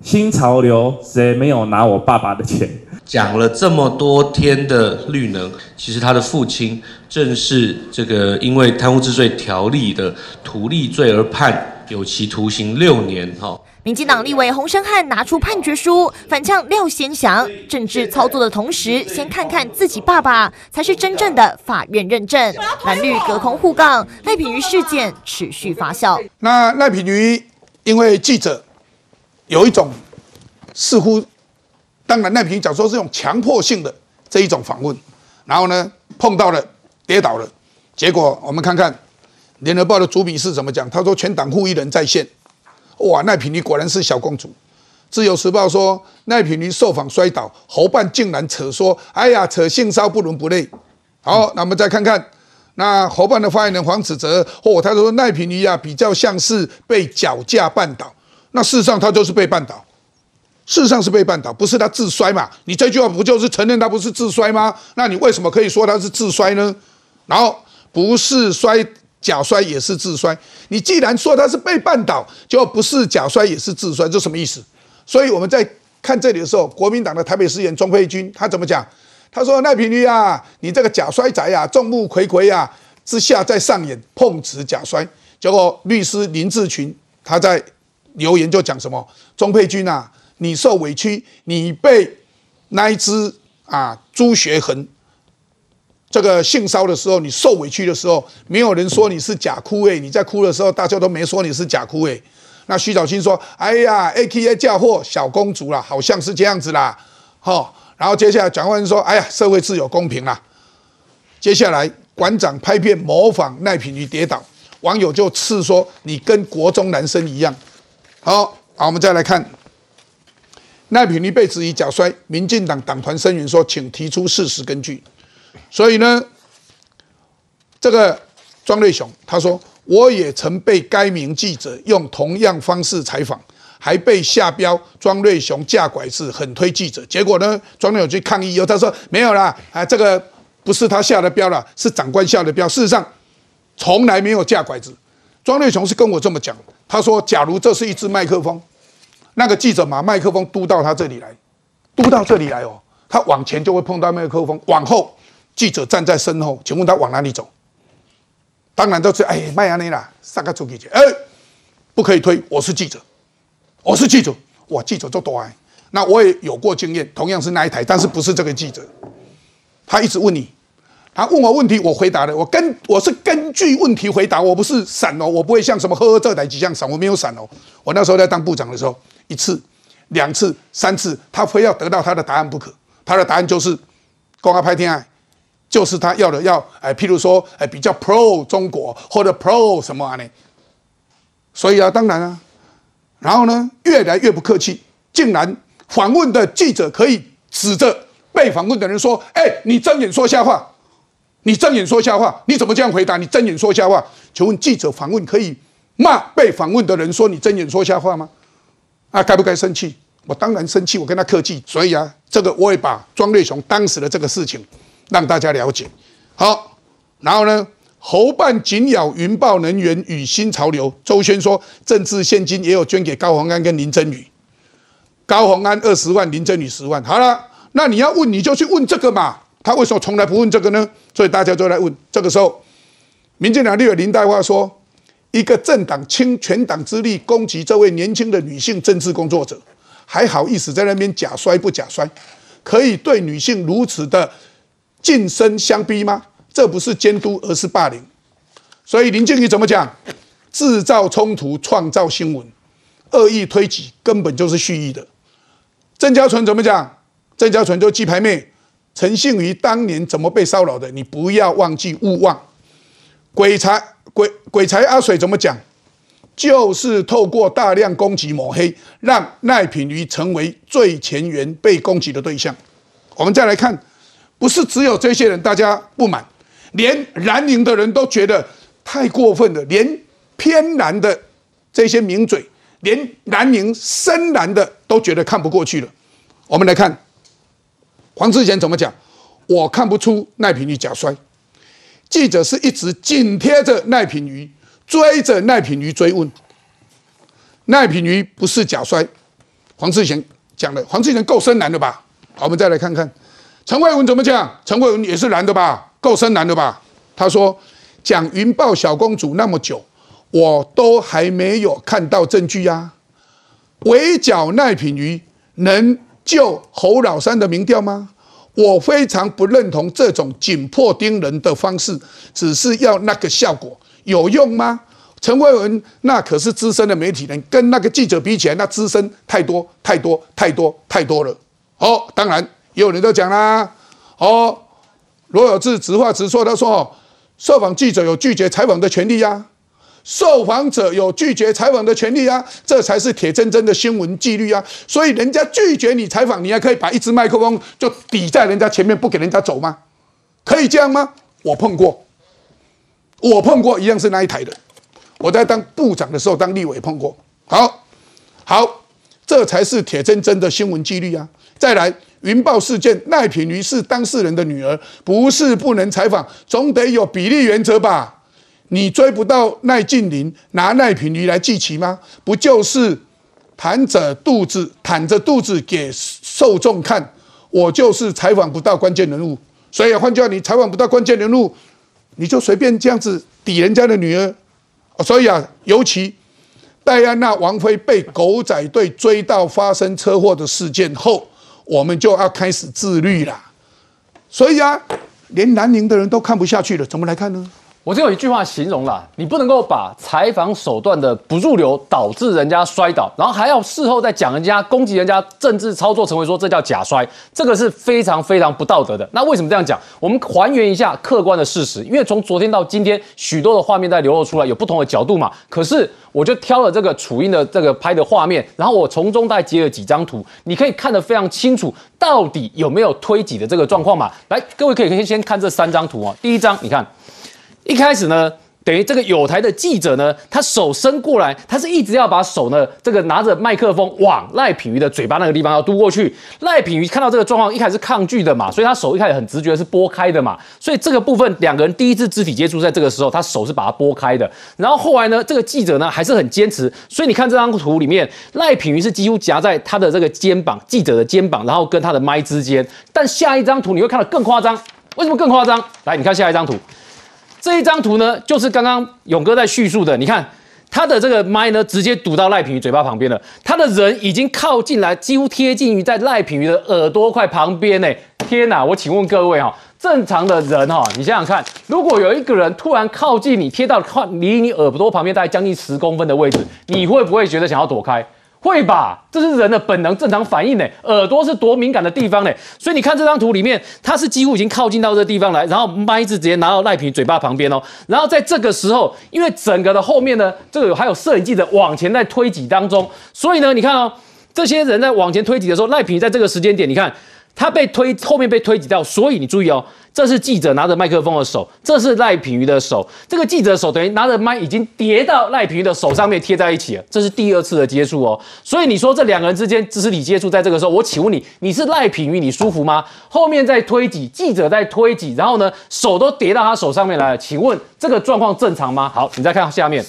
新潮流谁没有拿我爸爸的钱？讲了这么多天的绿能，其实他的父亲正是这个因为贪污治罪条例的图利罪而判有期徒刑六年。哈，民进党立委洪生汉拿出判决书反呛廖先祥，政治操作的同时，先看看自己爸爸才是真正的法院认证。蓝绿隔空互杠，赖品妤事件持续发酵。那赖品妤因为记者有一种似乎。当然，赖平讲说是用强迫性的这一种访问，然后呢碰到了跌倒了，结果我们看看联合报的主笔是怎么讲？他说全党护一人在线，哇，赖品妤果然是小公主。自由时报说赖品妤受访摔倒，侯办竟然扯说，哎呀，扯性骚不伦不类。好，那我们再看看那侯办的发言人黄子哲，哦，他说赖品妤啊比较像是被脚架绊倒，那事实上他就是被绊倒。事实上是被绊倒，不是他自摔嘛？你这句话不就是承认他不是自摔吗？那你为什么可以说他是自摔呢？然后不是摔假摔也是自摔，你既然说他是被绊倒，就不是假摔也是自摔，这什么意思？所以我们在看这里的时候，国民党的台北市议员钟佩君他怎么讲？他说赖品妤啊，你这个假摔仔啊，众目睽睽啊之下在上演碰瓷假摔。结果律师林志群他在留言就讲什么？钟佩君啊。你受委屈，你被那一只啊朱学恒这个性骚的时候，你受委屈的时候，没有人说你是假哭诶，你在哭的时候，大家都没说你是假哭诶。那徐小青说：“哎呀，A K A 嫁祸小公主啦，好像是这样子啦。”好，然后接下来蒋万说：“哎呀，社会自有公平啦。”接下来馆长拍片模仿赖品妤跌倒，网友就斥说：“你跟国中男生一样。”好，好，我们再来看。赖品妤被质疑假摔，民进党党团声援说，请提出事实根据。所以呢，这个庄瑞雄他说，我也曾被该名记者用同样方式采访，还被下标庄瑞雄架拐子，很推记者。结果呢，庄瑞雄去抗议以后，他说没有啦，啊，这个不是他下的标了，是长官下的标。事实上，从来没有架拐子。庄瑞雄是跟我这么讲，他说，假如这是一支麦克风。那个记者把麦克风嘟到他这里来，嘟到这里来哦，他往前就会碰到麦克风，往后记者站在身后，请问他往哪里走？当然都是哎，麦亚内啦，三个出去去，哎，不可以推，我是记者，我是记者，我记者就多哎，那我也有过经验，同样是那一台，但是不是这个记者，他一直问你，他问我问题，我回答了，我根我是根据问题回答，我不是闪哦，我不会像什么呵呵这台几像闪，我没有闪哦，我那时候在当部长的时候，一次、两次、三次，他非要得到他的答案不可，他的答案就是公开拍天爱。就是他要的要哎，譬如说哎，比较 pro 中国或者 pro 什么啊呢？所以啊，当然啊，然后呢，越来越不客气，竟然访问的记者可以指着被访问的人说：“哎，你睁眼说瞎话，你睁眼说瞎话，你怎么这样回答？你睁眼说瞎话？”请问记者访问可以骂被访问的人说你睁眼说瞎话吗？啊，该不该生气？我当然生气，我跟他客气。所以啊，这个我也把庄瑞雄当时的这个事情。让大家了解，好，然后呢？侯办紧咬云豹能源与新潮流。周轩说，政治现金也有捐给高鸿安跟林真宇。高鸿安二十万，林真宇十万。好了，那你要问你就去问这个嘛。他为什么从来不问这个呢？所以大家都来问。这个时候，民进党立委林黛华说，一个政党倾全党之力攻击这位年轻的女性政治工作者，还好意思在那边假摔不假摔？可以对女性如此的？近身相逼吗？这不是监督，而是霸凌。所以林静怡怎么讲？制造冲突，创造新闻，恶意推挤，根本就是蓄意的。郑家纯怎么讲？郑家纯就鸡排妹，陈信瑜当年怎么被骚扰的？你不要忘记，勿忘。鬼才鬼鬼才阿水怎么讲？就是透过大量攻击抹黑，让赖品瑜成为最前沿被攻击的对象。我们再来看。不是只有这些人，大家不满，连蓝营的人都觉得太过分了，连偏蓝的这些名嘴，连蓝营深蓝的都觉得看不过去了。我们来看黄志贤怎么讲，我看不出赖品妤假摔，记者是一直紧贴着赖品妤，追着赖品妤追问，赖品妤不是假摔，黄志贤讲的，黄志贤够深蓝的吧？好，我们再来看看。陈慧文怎么讲？陈慧文也是男的吧？够深蓝的吧？他说讲云豹小公主那么久，我都还没有看到证据呀。围剿赖品妤能救侯老三的民调吗？我非常不认同这种紧迫盯人的方式，只是要那个效果有用吗？陈慧文那可是资深的媒体人，跟那个记者比起来，那资深太多太多太多太多了。哦，当然。也有人都讲啦，哦，罗有志直话直说，他说哦，受访记者有拒绝采访的权利呀，受访者有拒绝采访的权利啊，这才是铁铮铮的新闻纪律啊。所以人家拒绝你采访，你还可以把一支麦克风就抵在人家前面，不给人家走吗？可以这样吗？我碰过，我碰过一样是那一台的，我在当部长的时候当立委碰过。好，好，这才是铁铮铮的新闻纪律啊。再来。云豹事件，赖品妤是当事人的女儿，不是不能采访，总得有比例原则吧？你追不到赖静玲，拿赖品妤来祭旗吗？不就是袒着肚子，袒着肚子给受众看？我就是采访不到关键人物，所以换句话，你采访不到关键人物，你就随便这样子抵人家的女儿。所以啊，尤其戴安娜王妃被狗仔队追到发生车祸的事件后。我们就要开始自律了，所以啊，连南宁的人都看不下去了，怎么来看呢？我只有一句话形容啦，你不能够把采访手段的不入流导致人家摔倒，然后还要事后再讲人家攻击人家政治操作，成为说这叫假摔，这个是非常非常不道德的。那为什么这样讲？我们还原一下客观的事实，因为从昨天到今天，许多的画面在流露出来，有不同的角度嘛。可是我就挑了这个楚音的这个拍的画面，然后我从中再截了几张图，你可以看得非常清楚，到底有没有推挤的这个状况嘛？来，各位可以先先看这三张图啊。第一张，你看。一开始呢，等于这个有台的记者呢，他手伸过来，他是一直要把手呢，这个拿着麦克风往赖品妤的嘴巴那个地方要嘟过去。赖品妤看到这个状况，一开始是抗拒的嘛，所以他手一开始很直觉是拨开的嘛。所以这个部分两个人第一次肢体接触，在这个时候，他手是把它拨开的。然后后来呢，这个记者呢还是很坚持，所以你看这张图里面，赖品妤是几乎夹在他的这个肩膀，记者的肩膀，然后跟他的麦之间。但下一张图你会看到更夸张。为什么更夸张？来，你看下一张图，这一张图呢，就是刚刚勇哥在叙述的，你看。他的这个麦呢，直接堵到赖品瑜嘴巴旁边了。他的人已经靠近来，几乎贴近于在赖品瑜的耳朵块旁边呢。天哪！我请问各位哈，正常的人哈，你想想看，如果有一个人突然靠近你，贴到靠离你耳朵旁边大概将近十公分的位置，你会不会觉得想要躲开？会吧，这是人的本能正常反应呢。耳朵是多敏感的地方呢，所以你看这张图里面，它是几乎已经靠近到这个地方来，然后麦子直接拿到赖皮嘴巴旁边哦。然后在这个时候，因为整个的后面呢，这个还有摄影记者往前在推挤当中，所以呢，你看哦，这些人在往前推挤的时候，赖皮在这个时间点，你看。他被推后面被推挤掉，所以你注意哦，这是记者拿着麦克风的手，这是赖品妤的手，这个记者手等于拿着麦已经叠到赖品妤的手上面贴在一起了，这是第二次的接触哦。所以你说这两个人之间肢体接触，在这个时候，我请问你，你是赖品妤，你舒服吗？后面在推挤，记者在推挤，然后呢，手都叠到他手上面来了，请问这个状况正常吗？好，你再看下面。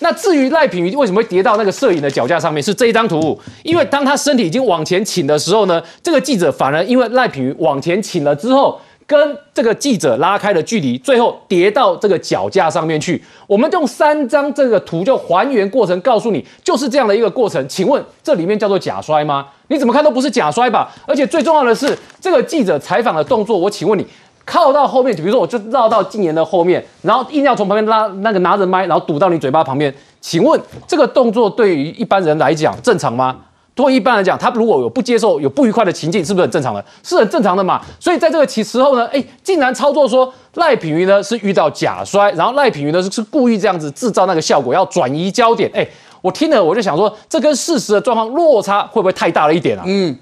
那至于赖品妤为什么会跌到那个摄影的脚架上面，是这一张图，因为当他身体已经往前倾的时候呢，这个记者反而因为赖品妤往前倾了之后，跟这个记者拉开了距离，最后跌到这个脚架上面去。我们用三张这个图就还原过程，告诉你就是这样的一个过程。请问这里面叫做假摔吗？你怎么看都不是假摔吧？而且最重要的是，这个记者采访的动作，我请问你。靠到后面，比如说我就绕到禁言的后面，然后硬要从旁边拉那个拿着麦，然后堵到你嘴巴旁边。请问这个动作对于一般人来讲正常吗？对一般来讲，他如果有不接受、有不愉快的情境，是不是很正常的？是很正常的嘛？所以在这个其时候呢，哎，竟然操作说赖品妤呢是遇到假摔，然后赖品妤呢是是故意这样子制造那个效果，要转移焦点。哎，我听了我就想说，这跟事实的状况落差会不会太大了一点啊？嗯，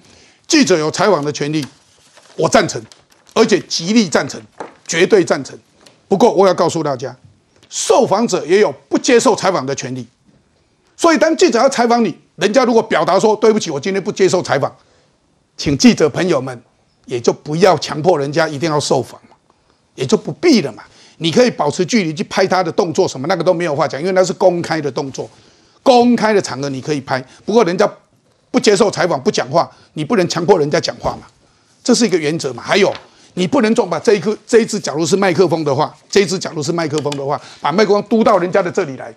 记者有采访的权利，我赞成。而且极力赞成，绝对赞成。不过我要告诉大家，受访者也有不接受采访的权利。所以当记者要采访你，人家如果表达说对不起，我今天不接受采访，请记者朋友们也就不要强迫人家一定要受访嘛，也就不必了嘛。你可以保持距离去拍他的动作什么，那个都没有话讲，因为那是公开的动作，公开的场合你可以拍。不过人家不接受采访不讲话，你不能强迫人家讲话嘛，这是一个原则嘛。还有。你不能总把这一颗这一只，假如是麦克风的话，这一只假如是麦克风的话，把麦克风嘟到人家的这里来，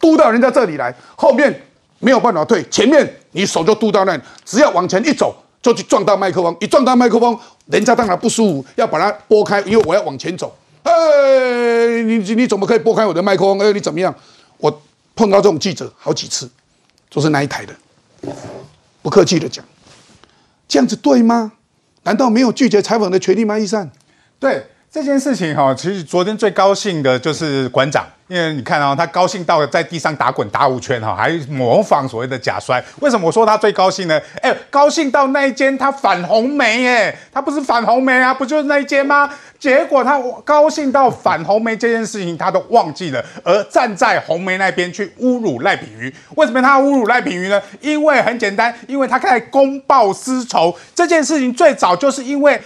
嘟到人家这里来，后面没有办法退，前面你手就嘟到那，只要往前一走，就去撞到麦克风，一撞到麦克风，人家当然不舒服，要把它拨开，因为我要往前走。哎，你你怎么可以拨开我的麦克风？哎，你怎么样？我碰到这种记者好几次，都是那一台的，不客气的讲，这样子对吗？难道没有拒绝采访的权利吗？易善，对这件事情哈，其实昨天最高兴的就是馆长，因为你看啊，他高兴到了在地上打滚打五圈哈，还模仿所谓的假摔。为什么我说他最高兴呢？哎，高兴到那一间他反红梅哎，他不是反红梅啊，不就是那一间吗？结果他高兴到反红梅这件事情他都忘记了，而站在红梅那边去侮辱赖品瑜。为什么他侮辱赖品瑜呢？因为很简单，因为他在公报私仇这件事情最早就是因为。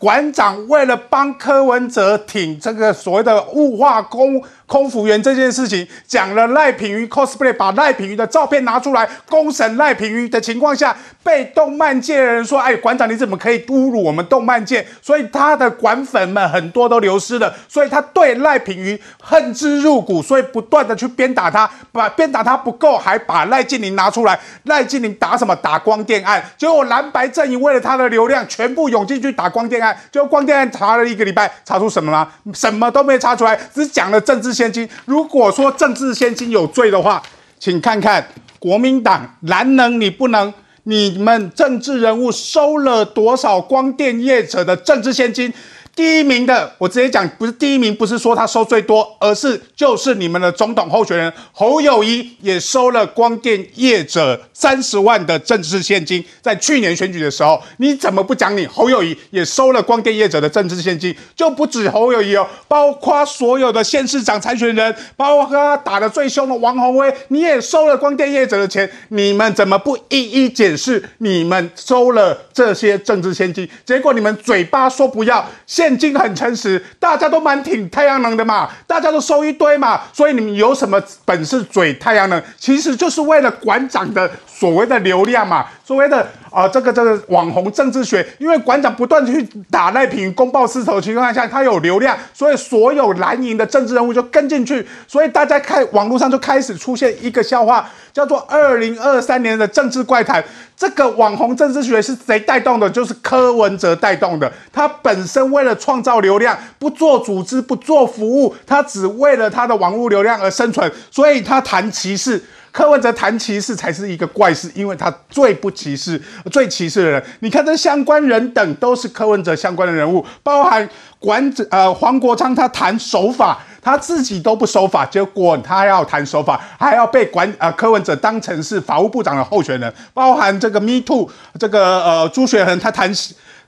馆长为了帮柯文哲挺这个所谓的物化空空服员这件事情，讲了赖品妤 cosplay，把赖品妤的照片拿出来公审赖品妤的情况下，被动漫界的人说：“哎，馆长你怎么可以侮辱我们动漫界？”所以他的馆粉们很多都流失了，所以他对赖品妤恨之入骨，所以不断的去鞭打他，把鞭打他不够，还把赖静玲拿出来，赖静玲打什么？打光电案，结果蓝白阵营为了他的流量，全部涌进去打光电案。就光电查了一个礼拜，查出什么了？什么都没查出来，只讲了政治现金。如果说政治现金有罪的话，请看看国民党蓝能，你不能，你们政治人物收了多少光电业者的政治现金？第一名的，我直接讲，不是第一名，不是说他收最多，而是就是你们的总统候选人侯友谊也收了光电业者三十万的政治现金。在去年选举的时候，你怎么不讲你侯友谊也收了光电业者的政治现金？就不止侯友谊哦，包括所有的县市长参选人，包括他打的最凶的王宏威，你也收了光电业者的钱。你们怎么不一一检视你们收了这些政治现金？结果你们嘴巴说不要。现金很诚实，大家都蛮挺太阳能的嘛，大家都收一堆嘛，所以你们有什么本事嘴太阳能？其实就是为了馆长的所谓的流量嘛，所谓的啊、这个这个网红政治学，因为馆长不断去打赖品公报私仇的情况下，他有流量，所以所有蓝营的政治人物就跟进去，所以大家看网络上就开始出现一个笑话，叫做二零二三年的政治怪谈。这个网红政治学是谁带动的？就是柯文哲带动的。他本身为了创造流量，不做组织，不做服务，他只为了他的网络流量而生存，所以他谈歧视。柯文哲谈歧视才是一个怪事，因为他最不歧视、最歧视的人。你看这相关人等都是柯文哲相关的人物，包含管呃黄国昌，他谈守法，他自己都不守法，结果他要谈守法，还要被管呃柯文哲当成是法务部长的候选人，包含这个 Me Too 这个呃朱学恒他谈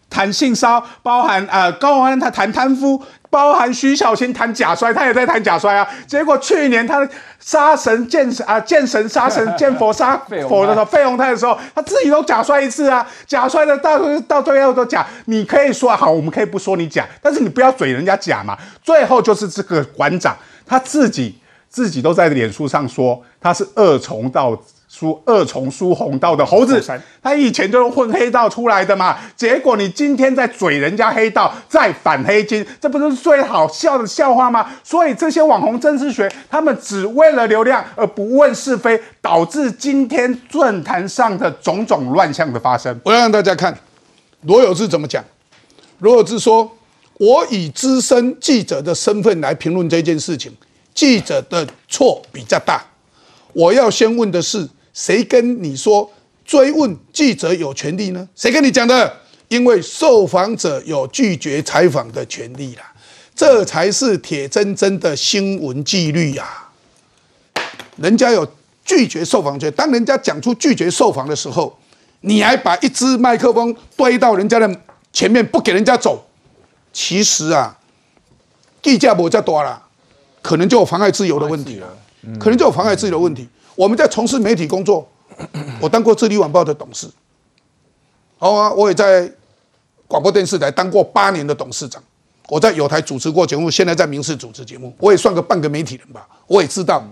谈性骚，包含呃高虹安他谈贪污，包含徐小新谈假摔，他也在谈假摔啊。结果去年他杀神见神啊见神杀神见佛杀佛的时候，费鸿泰的时候，他自己都假摔一次啊，假摔的到到最后都假。你可以说好，我们可以不说你假，但是你不要嘴人家假嘛。最后就是这个馆长他自己自己都在脸书上说他是二重道。输二重输红道的猴子，他以前就是混黑道出来的嘛。结果你今天在嘴人家黑道，再反黑金，这不是最好笑的笑话吗？所以这些网红政治学，他们只为了流量而不问是非，导致今天论坛上的种种乱象的发生。我要让大家看罗有志怎么讲。罗有志说：“我以资深记者的身份来评论这件事情，记者的错比较大。我要先问的是。”谁跟你说追问记者有权利呢？谁跟你讲的？因为受访者有拒绝采访的权利啦，这才是铁铮铮的新闻纪律呀。人家有拒绝受访权，当人家讲出拒绝受访的时候，你还把一支麦克风堆到人家的前面，不给人家走，其实啊，地价不再多了，可能就有妨碍自由的问题了，可能就有妨碍自由的问题。我们在从事媒体工作，我当过《智利晚报》的董事，好啊，我也在广播电视台当过八年的董事长。我在有台主持过节目，现在在民视主持节目，我也算个半个媒体人吧。我也知道，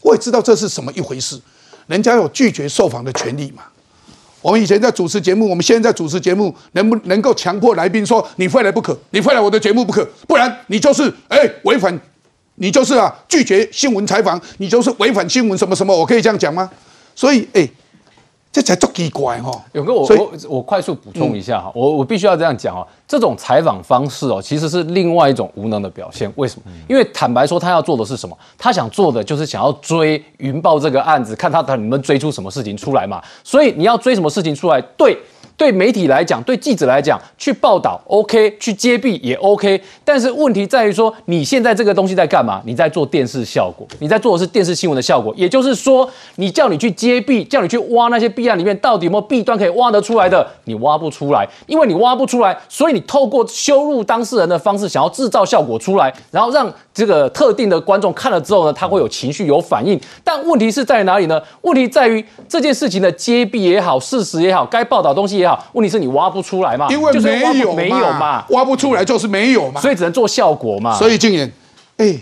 我也知道这是什么一回事。人家有拒绝受访的权利嘛。我们以前在主持节目，我们现在在主持节目，能不能够强迫来宾说你非来不可，你非来我的节目不可，不然你就是哎违反。你就是啊，拒绝新闻采访，你就是违反新闻什么什么，我可以这样讲吗？所以，哎，这才足奇怪哈。勇哥，我我我快速补充一下哈，我我必须要这样讲哦，这种采访方式哦，其实是另外一种无能的表现。为什么？因为坦白说，他要做的是什么？他想做的就是想要追云豹这个案子，看他能不能追出什么事情出来嘛。所以你要追什么事情出来？对。对媒体来讲，对记者来讲，去报道 OK，去揭弊也 OK。但是问题在于说，你现在这个东西在干嘛？你在做电视效果，你在做的是电视新闻的效果。也就是说，你叫你去揭弊，叫你去挖那些弊案里面到底有没有弊端可以挖得出来的，你挖不出来，因为你挖不出来，所以你透过羞辱当事人的方式，想要制造效果出来，然后让这个特定的观众看了之后呢，他会有情绪、有反应。但问题是在于哪里呢？问题在于这件事情的揭弊也好，事实也好，该报道东西也好。问题是你挖不出来嘛？因为没有没有嘛，挖不出来就是没有嘛，所以只能做效果嘛。所以静言，哎，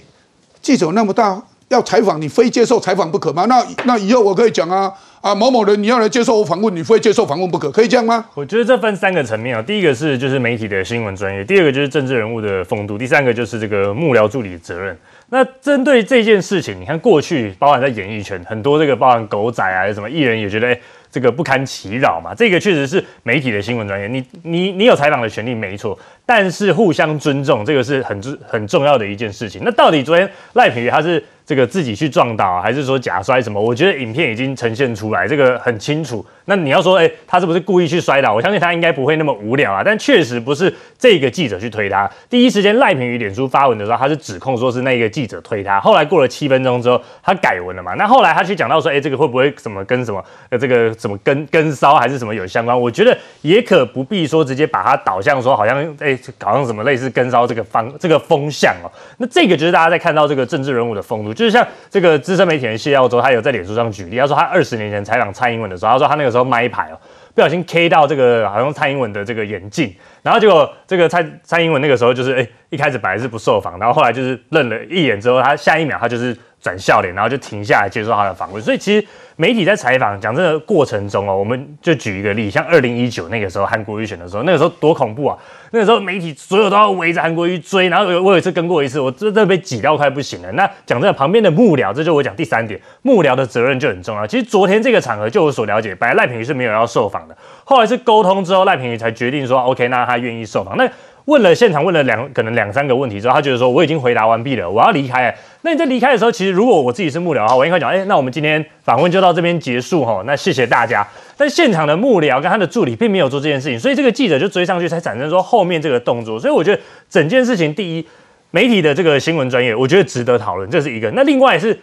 记者那么大，要采访你非接受采访不可吗？那那以后我可以讲啊啊某某人你要来接受我访问，你非接受访问不可，可以这样吗？我觉得这分三个层面啊，第一个是就是媒体的新闻专业，第二个就是政治人物的风度，第三个就是这个幕僚助理的责任。那针对这件事情，你看过去包含在演艺圈很多这个包含狗仔啊什么艺人也觉得哎。这个不堪其扰嘛，这个确实是媒体的新闻专业，你你你有采访的权利没错，但是互相尊重这个是很重很重要的一件事情。那到底昨天赖品妤他是这个自己去撞倒，还是说假摔什么？我觉得影片已经呈现出来，这个很清楚。那你要说，哎，他是不是故意去摔倒？我相信他应该不会那么无聊啊。但确实不是这个记者去推他。第一时间赖平宇脸书发文的时候，他是指控说是那个记者推他。后来过了七分钟之后，他改文了嘛？那后来他去讲到说，哎，这个会不会什么跟什么呃这个什么跟跟骚还是什么有相关？我觉得也可不必说直接把它导向说好像哎搞上什么类似跟骚这个方这个风向哦。那这个就是大家在看到这个政治人物的风度，就是像这个资深媒体人谢耀洲，他有在脸书上举例，他说他二十年前采访蔡英文的时候，他说他那个时候。麦牌哦，不小心 K 到这个好像蔡英文的这个眼镜，然后结果这个蔡蔡英文那个时候就是哎一开始本来是不受访，然后后来就是愣了一眼之后，他下一秒他就是转笑脸，然后就停下来接受他的访问。所以其实媒体在采访讲这个过程中哦，我们就举一个例，像二零一九那个时候韩国瑜选的时候，那个时候多恐怖啊！那个时候媒体所有都要围着韩国瑜追，然后有我有一次跟过一次，我真的被挤到快不行了。那讲真的，旁边的幕僚，这就我讲第三点，幕僚的责任就很重要。其实昨天这个场合，就我所了解，本来赖品妤是没有要受访的，后来是沟通之后，赖品妤才决定说 OK，那他愿意受访。那问了现场问了两可能两三个问题之后，他觉得说我已经回答完毕了，我要离开了。那你在离开的时候，其实如果我自己是幕僚的话，我应该讲，哎，那我们今天访问就到这边结束哈，那谢谢大家。但现场的幕僚跟他的助理并没有做这件事情，所以这个记者就追上去，才产生说后面这个动作。所以我觉得整件事情，第一，媒体的这个新闻专业，我觉得值得讨论，这是一个。那另外是。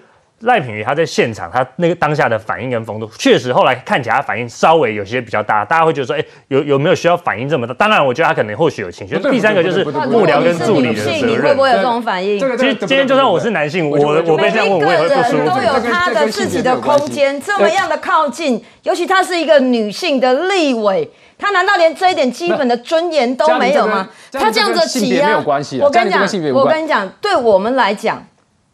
赖品妤他在现场，他那个当下的反应跟风度，确实后来看起来他反应稍微有些比较大，大家会觉得说，哎，有有没有需要反应这么大？当然，我觉得他可能或许有情绪。第三个就是幕僚跟助理的责任。你会不会有这种反应？其实今天就算我是男性，我我被这样问，我也会不舒服。都有他的自己的空间，这么样的靠近，尤其她是一个女性的立委，她难道连这一点基本的尊严都没有吗？她这样子挤啊，我跟你讲，我跟你讲，对我们来讲，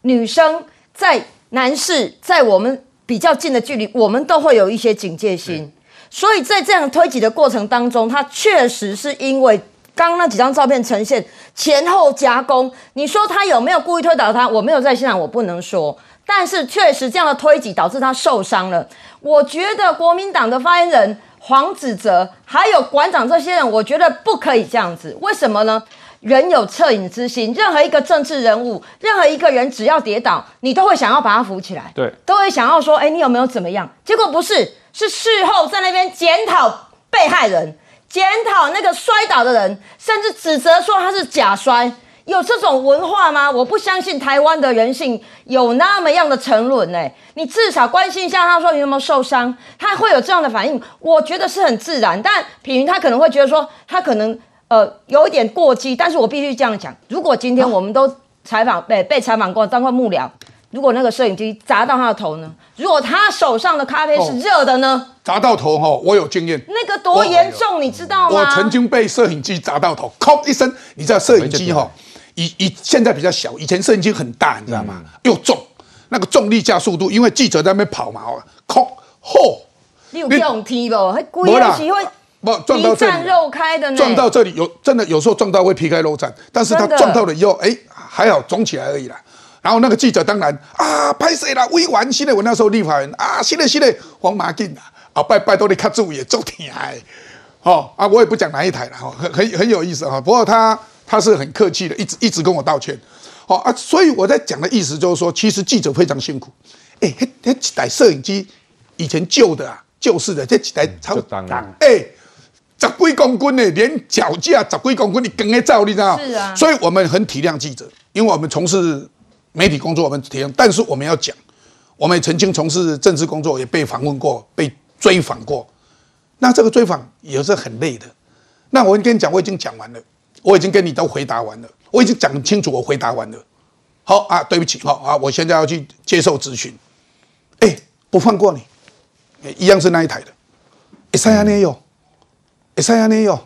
女生在。男士在我们比较近的距离，我们都会有一些警戒心，所以在这样推挤的过程当中，他确实是因为刚刚那几张照片呈现前后夹攻，你说他有没有故意推倒他？我没有在现场，我不能说，但是确实这样的推挤导致他受伤了。我觉得国民党的发言人黄子哲还有馆长这些人，我觉得不可以这样子，为什么呢？人有恻隐之心，任何一个政治人物，任何一个人只要跌倒，你都会想要把他扶起来，对，都会想要说，哎，你有没有怎么样？结果不是，是事后在那边检讨被害人，检讨那个摔倒的人，甚至指责说他是假摔，有这种文化吗？我不相信台湾的人性有那么样的沉沦呢。你至少关心一下，他说你有没有受伤，他会有这样的反应，我觉得是很自然。但品云他可能会觉得说，他可能。呃，有一点过激，但是我必须这样讲：如果今天我们都采访被被采访过，当过幕僚，如果那个摄影机砸到他的头呢？如果他手上的咖啡是热的呢？砸到头哈，我有经验。那个多严重，你知道吗？我曾经被摄影机砸到头，哐一声。你知道摄影机哈，以以现在比较小，以前摄影机很大，你知道吗？又重，那个重力加速度，因为记者在那边跑嘛，哦，哐，嚯！你有这种踢不？还故意会。不撞到这里，撞到这里有真的有时候撞到会皮开肉绽，但是他撞到了以后，哎，还好肿起来而已啦。然后那个记者当然啊，拍谁了？微完新的，我那时候立法人啊，新的新的黄马进啊，啊拜拜托你卡住也做挺哎，哦啊，我也不讲哪一台了哈，很很很有意思哈。不过他他是很客气的，一直一直跟我道歉，好啊，所以我在讲的意思就是说，其实记者非常辛苦，哎，这几台摄影机以前旧的啊，旧式的这几台超当哎。十几公斤呢，连脚架十几公斤，你跟得照，你知道是啊。所以我们很体谅记者，因为我们从事媒体工作，我们体谅。但是我们要讲，我们也曾经从事政治工作，也被访问过，被追访过。那这个追访也是很累的。那我跟你讲，我已经讲完了，我已经跟你都回答完了，我已经讲清楚，我回答完了。好啊，对不起，好啊，我现在要去接受咨询。哎，不放过你，一样是那一台的。哎，三亚也有。三亚也有，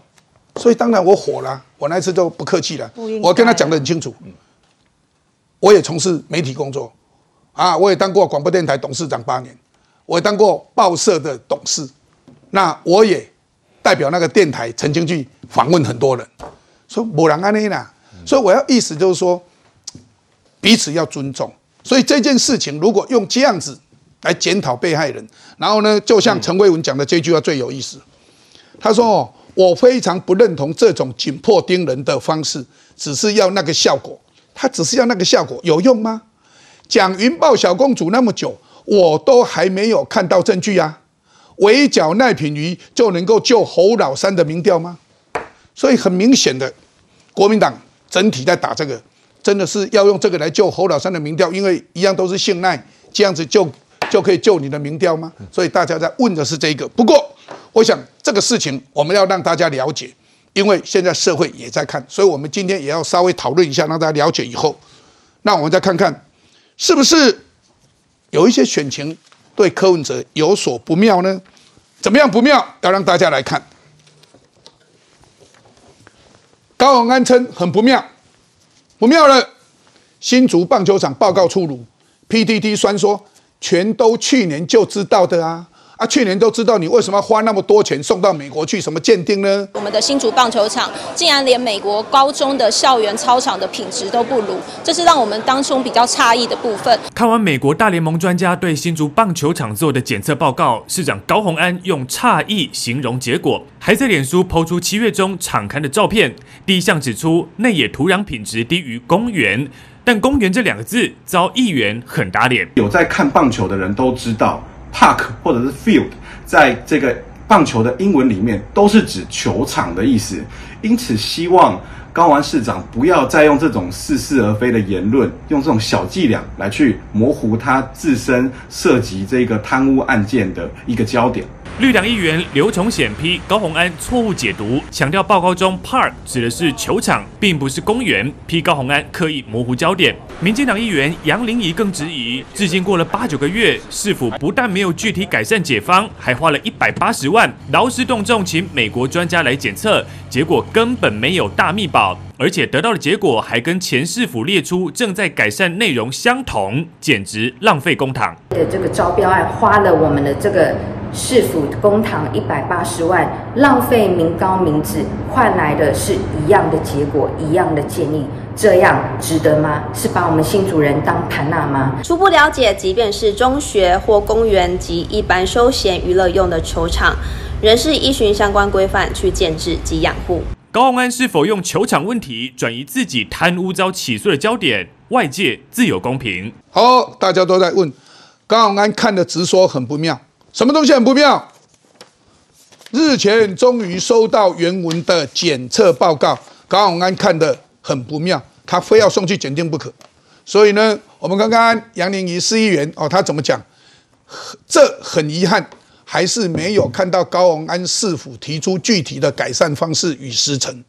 所以当然我火了，我那次就不客气了，我跟他讲的很清楚。我也从事媒体工作，啊，我也当过广播电台董事长八年，我也当过报社的董事，那我也代表那个电台曾经去访问很多人，说某人安内啦，所以我要意思就是说，彼此要尊重。所以这件事情如果用这样子来检讨被害人，然后呢，就像陈慧文讲的这句话最有意思。他说：“我非常不认同这种紧迫盯人的方式，只是要那个效果。他只是要那个效果，有用吗？讲云豹小公主那么久，我都还没有看到证据啊！围剿赖品妤就能够救侯老三的民调吗？所以很明显的，国民党整体在打这个，真的是要用这个来救侯老三的民调，因为一样都是姓赖，这样子就就可以救你的民调吗？所以大家在问的是这个。不过。”我想这个事情我们要让大家了解，因为现在社会也在看，所以我们今天也要稍微讨论一下，让大家了解以后，那我们再看看是不是有一些选情对柯文哲有所不妙呢？怎么样不妙？要让大家来看。高鸿安称很不妙，不妙了。新竹棒球场报告出炉，，PDT 酸说，全都去年就知道的啊。啊，去年都知道你为什么要花那么多钱送到美国去什么鉴定呢？我们的新竹棒球场竟然连美国高中的校园操场的品质都不如，这是让我们当中比较诧异的部分。看完美国大联盟专家对新竹棒球场做的检测报告，市长高虹安用诧异形容结果，还在脸书抛出七月中场刊的照片。第一项指出内野土壤品质低于公园，但公园这两个字遭议员很打脸。有在看棒球的人都知道。Park 或者是 Field，在这个棒球的英文里面都是指球场的意思，因此希望高安市长不要再用这种似是而非的言论，用这种小伎俩来去模糊他自身涉及这个贪污案件的一个焦点。绿党议员刘崇显批高鸿安错误解读，强调报告中 park 指的是球场，并不是公园，批高鸿安刻意模糊焦点。民进党议员杨玲仪更质疑，至今过了八九个月，市府不但没有具体改善解方，还花了一百八十万劳师动众请美国专家来检测，结果根本没有大密保，而且得到的结果还跟前市府列出正在改善内容相同，简直浪费公帑。的这个招标案花了我们的这个。市府公堂一百八十万，浪费民高民脂，换来的是一样的结果，一样的建议，这样值得吗？是把我们新主人当盘纳吗？初步了解，即便是中学或公园及一般休闲娱乐用的球场，仍是依循相关规范去建制及养护。高鸿安是否用球场问题转移自己贪污遭起诉的焦点？外界自有公平。好，大家都在问，高鸿安看的直说很不妙。什么东西很不妙？日前终于收到原文的检测报告，高永安看的很不妙，他非要送去检定不可。所以呢，我们刚刚杨玲仪市议员哦，他怎么讲？这很遗憾，还是没有看到高永安市府提出具体的改善方式与时程。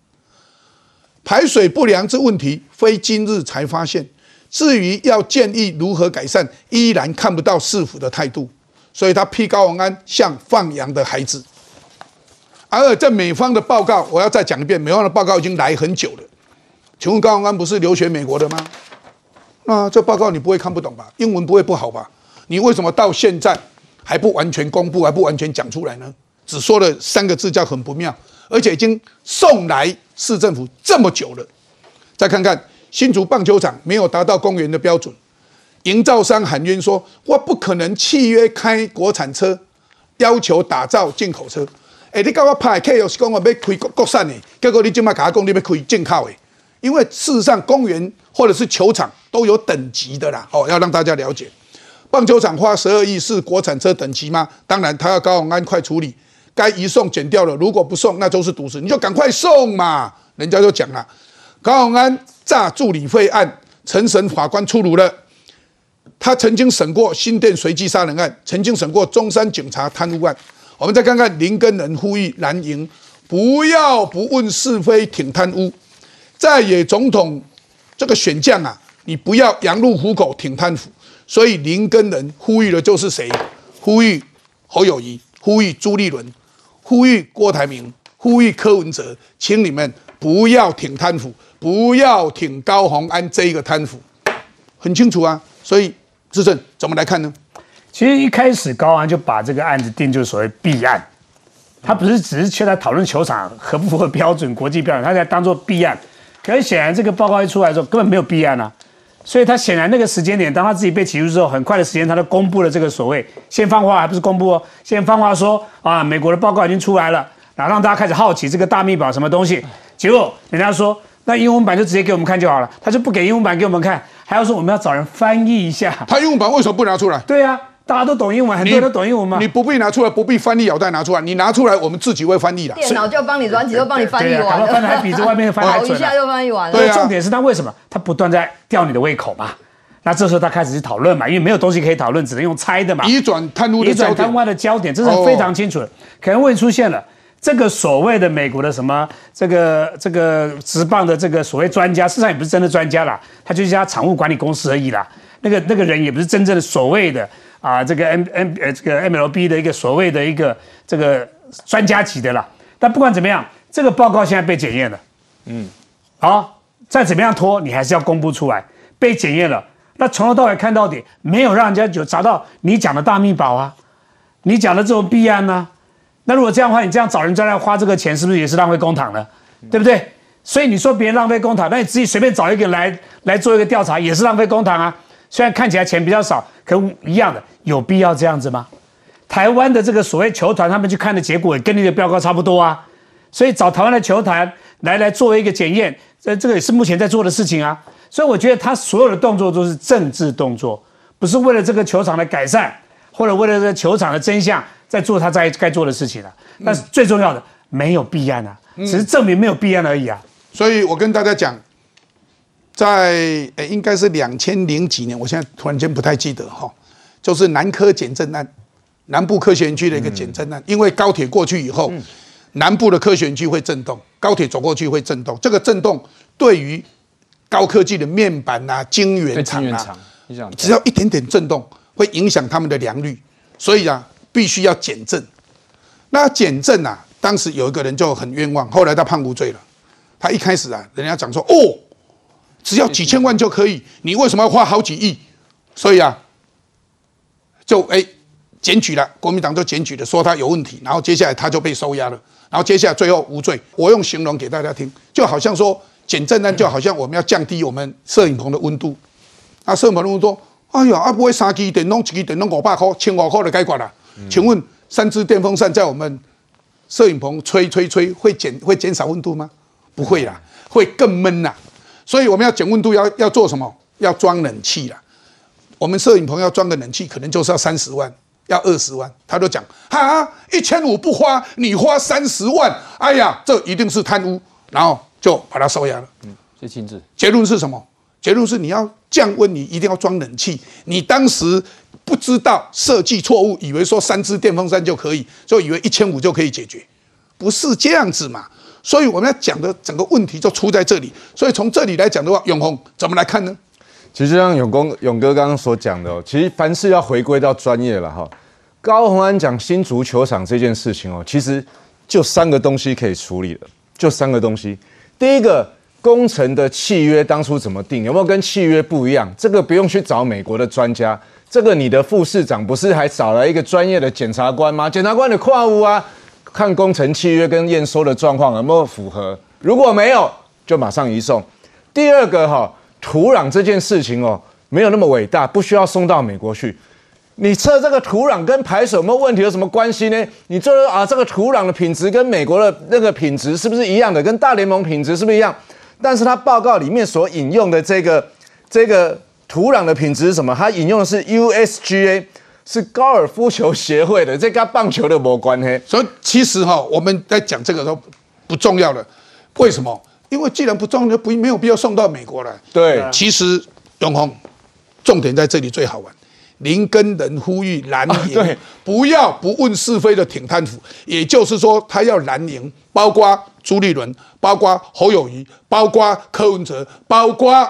排水不良之问题，非今日才发现。至于要建议如何改善，依然看不到市府的态度。所以他批高鸿安像放羊的孩子，而在美方的报告，我要再讲一遍，美方的报告已经来很久了。请问高鸿安不是留学美国的吗？那这报告你不会看不懂吧？英文不会不好吧？你为什么到现在还不完全公布，还不完全讲出来呢？只说了三个字叫很不妙，而且已经送来市政府这么久了。再看看新竹棒球场没有达到公园的标准。营造商喊冤说：“我不可能契约开国产车，要求打造进口车。哎，你跟我拍客又是讲我要开国国产的，结果你今麦跟我讲你要开进口的。因为事实上，公园或者是球场都有等级的啦。哦，要让大家了解，棒球场花十二亿是国产车等级吗？当然，他要高永安快处理，该移送剪掉了。如果不送，那都是毒死，你就赶快送嘛。人家就讲了，高永安诈助理费案，陈神法官出炉了。”他曾经审过新店随机杀人案，曾经审过中山警察贪污案。我们再看看林根人呼吁蓝营不要不问是非挺贪污，在野总统这个选将啊，你不要羊入虎口挺贪腐。所以林根人呼吁的就是谁？呼吁侯友谊，呼吁朱立伦，呼吁郭台铭，呼吁柯文哲，请你们不要挺贪腐，不要挺高鸿安这一个贪腐，很清楚啊。所以。质证怎么来看呢？其实一开始高安就把这个案子定就是所谓弊案，他不是只是去来讨论球场合不符合标准、国际标准，他在当做弊案。可是显然这个报告一出来之后，根本没有弊案啊。所以他显然那个时间点，当他自己被起诉之后，很快的时间他都公布了这个所谓先放话，还不是公布哦，先放话说啊，美国的报告已经出来了，然后让大家开始好奇这个大密宝什么东西。结果人家说那英文版就直接给我们看就好了，他就不给英文版给我们看。还要说我们要找人翻译一下，他英文版为什么不拿出来？对呀，大家都懂英文，很多人都懂英文嘛？你不必拿出来，不必翻译，咬带拿出来，你拿出来，我们自己会翻译的。电脑就帮你，软体就帮你翻译完了，翻的还比这外面翻还准。一下就翻译完了。对啊，重点是他为什么？他不断在吊你的胃口嘛。那这时候他开始去讨论嘛，因为没有东西可以讨论，只能用猜的嘛。移转贪污的焦点，移转贪污的焦点，这是非常清楚的。可能会出现了。这个所谓的美国的什么这个这个直棒的这个所谓专家，事实上也不是真的专家啦，他就是一家场务管理公司而已啦。那个那个人也不是真正的所谓的啊，这个 M M 呃这个 MLB 的一个所谓的一个这个专家级的啦。但不管怎么样，这个报告现在被检验了，嗯，好，再怎么样拖，你还是要公布出来。被检验了，那从头到尾看到底，没有让人家有找到你讲的大秘宝啊，你讲的这种弊案呢？那如果这样的话，你这样找人再来花这个钱，是不是也是浪费公帑呢？对不对？所以你说别人浪费公帑，那你自己随便找一个来来做一个调查，也是浪费公帑啊。虽然看起来钱比较少，可一样的，有必要这样子吗？台湾的这个所谓球团，他们去看的结果也跟你的标高差不多啊。所以找台湾的球团来来作为一个检验，这这个也是目前在做的事情啊。所以我觉得他所有的动作都是政治动作，不是为了这个球场的改善，或者为了这个球场的真相，在做他在该做的事情了。但是最重要的，没有弊案啊，只是证明没有弊案而已啊。所以我跟大家讲，在诶应该是两千零几年，我现在突然间不太记得哈，就是南科减震案，南部科学园区的一个减震案，因为高铁过去以后，南部的科学园区会震动，高铁走过去会震动，这个震动对于高科技的面板啊、晶圆厂啊，只要一点点震动，会影响他们的良率，所以啊，必须要减震。那减震啊，当时有一个人就很冤枉，后来他判无罪了。他一开始啊，人家讲说哦，只要几千万就可以，你为什么要花好几亿？所以啊，就哎检举了，国民党就检举了，说他有问题，然后接下来他就被收押了，然后接下来最后无罪。我用形容给大家听，就好像说减震案，就好像我们要降低我们摄影棚的温度。啊，摄影棚的温度，哎呀，啊不会三支电动，一支电动五百块，千五块就解决了。请问三支电风扇在我们摄影棚吹吹吹，会减会减少温度吗？不会啦，会更闷啦。所以我们要减温度，要要做什么？要装冷气啦。我们摄影棚要装个冷气，可能就是要三十万，要二十万。他都讲哈，一千五不花，你花三十万，哎呀，这一定是贪污，然后就把他收押了。嗯，最亲自。结论是什么？结论是你要降温，你一定要装冷气。你当时不知道设计错误，以为说三支电风扇就可以，就以为一千五就可以解决，不是这样子嘛？所以我们要讲的整个问题就出在这里。所以从这里来讲的话，永红怎么来看呢？其实像永工永哥刚刚所讲的，其实凡事要回归到专业了哈。高鸿安讲新足球场这件事情哦，其实就三个东西可以处理的，就三个东西。第一个，工程的契约当初怎么定，有没有跟契约不一样？这个不用去找美国的专家，这个你的副市长不是还找了一个专业的检察官吗？检察官的跨屋啊，看工程契约跟验收的状况有没有符合，如果没有，就马上移送。第二个哈。土壤这件事情哦，没有那么伟大，不需要送到美国去。你测这个土壤跟排水有没有问题有什么关系呢？你做啊，这个土壤的品质跟美国的那个品质是不是一样的？跟大联盟品质是不是一样？但是他报告里面所引用的这个这个土壤的品质是什么？他引用的是 USGA，是高尔夫球协会的，这跟棒球的没关系。所以其实哈，我们在讲这个都不重要了，为什么？因为既然不重要，不没有必要送到美国来。对，其实永红，重点在这里最好玩。林根人呼吁蓝营，对，不要不问是非的挺贪腐，也就是说，他要蓝营，包括朱立伦，包括侯友谊，包括柯文哲，包括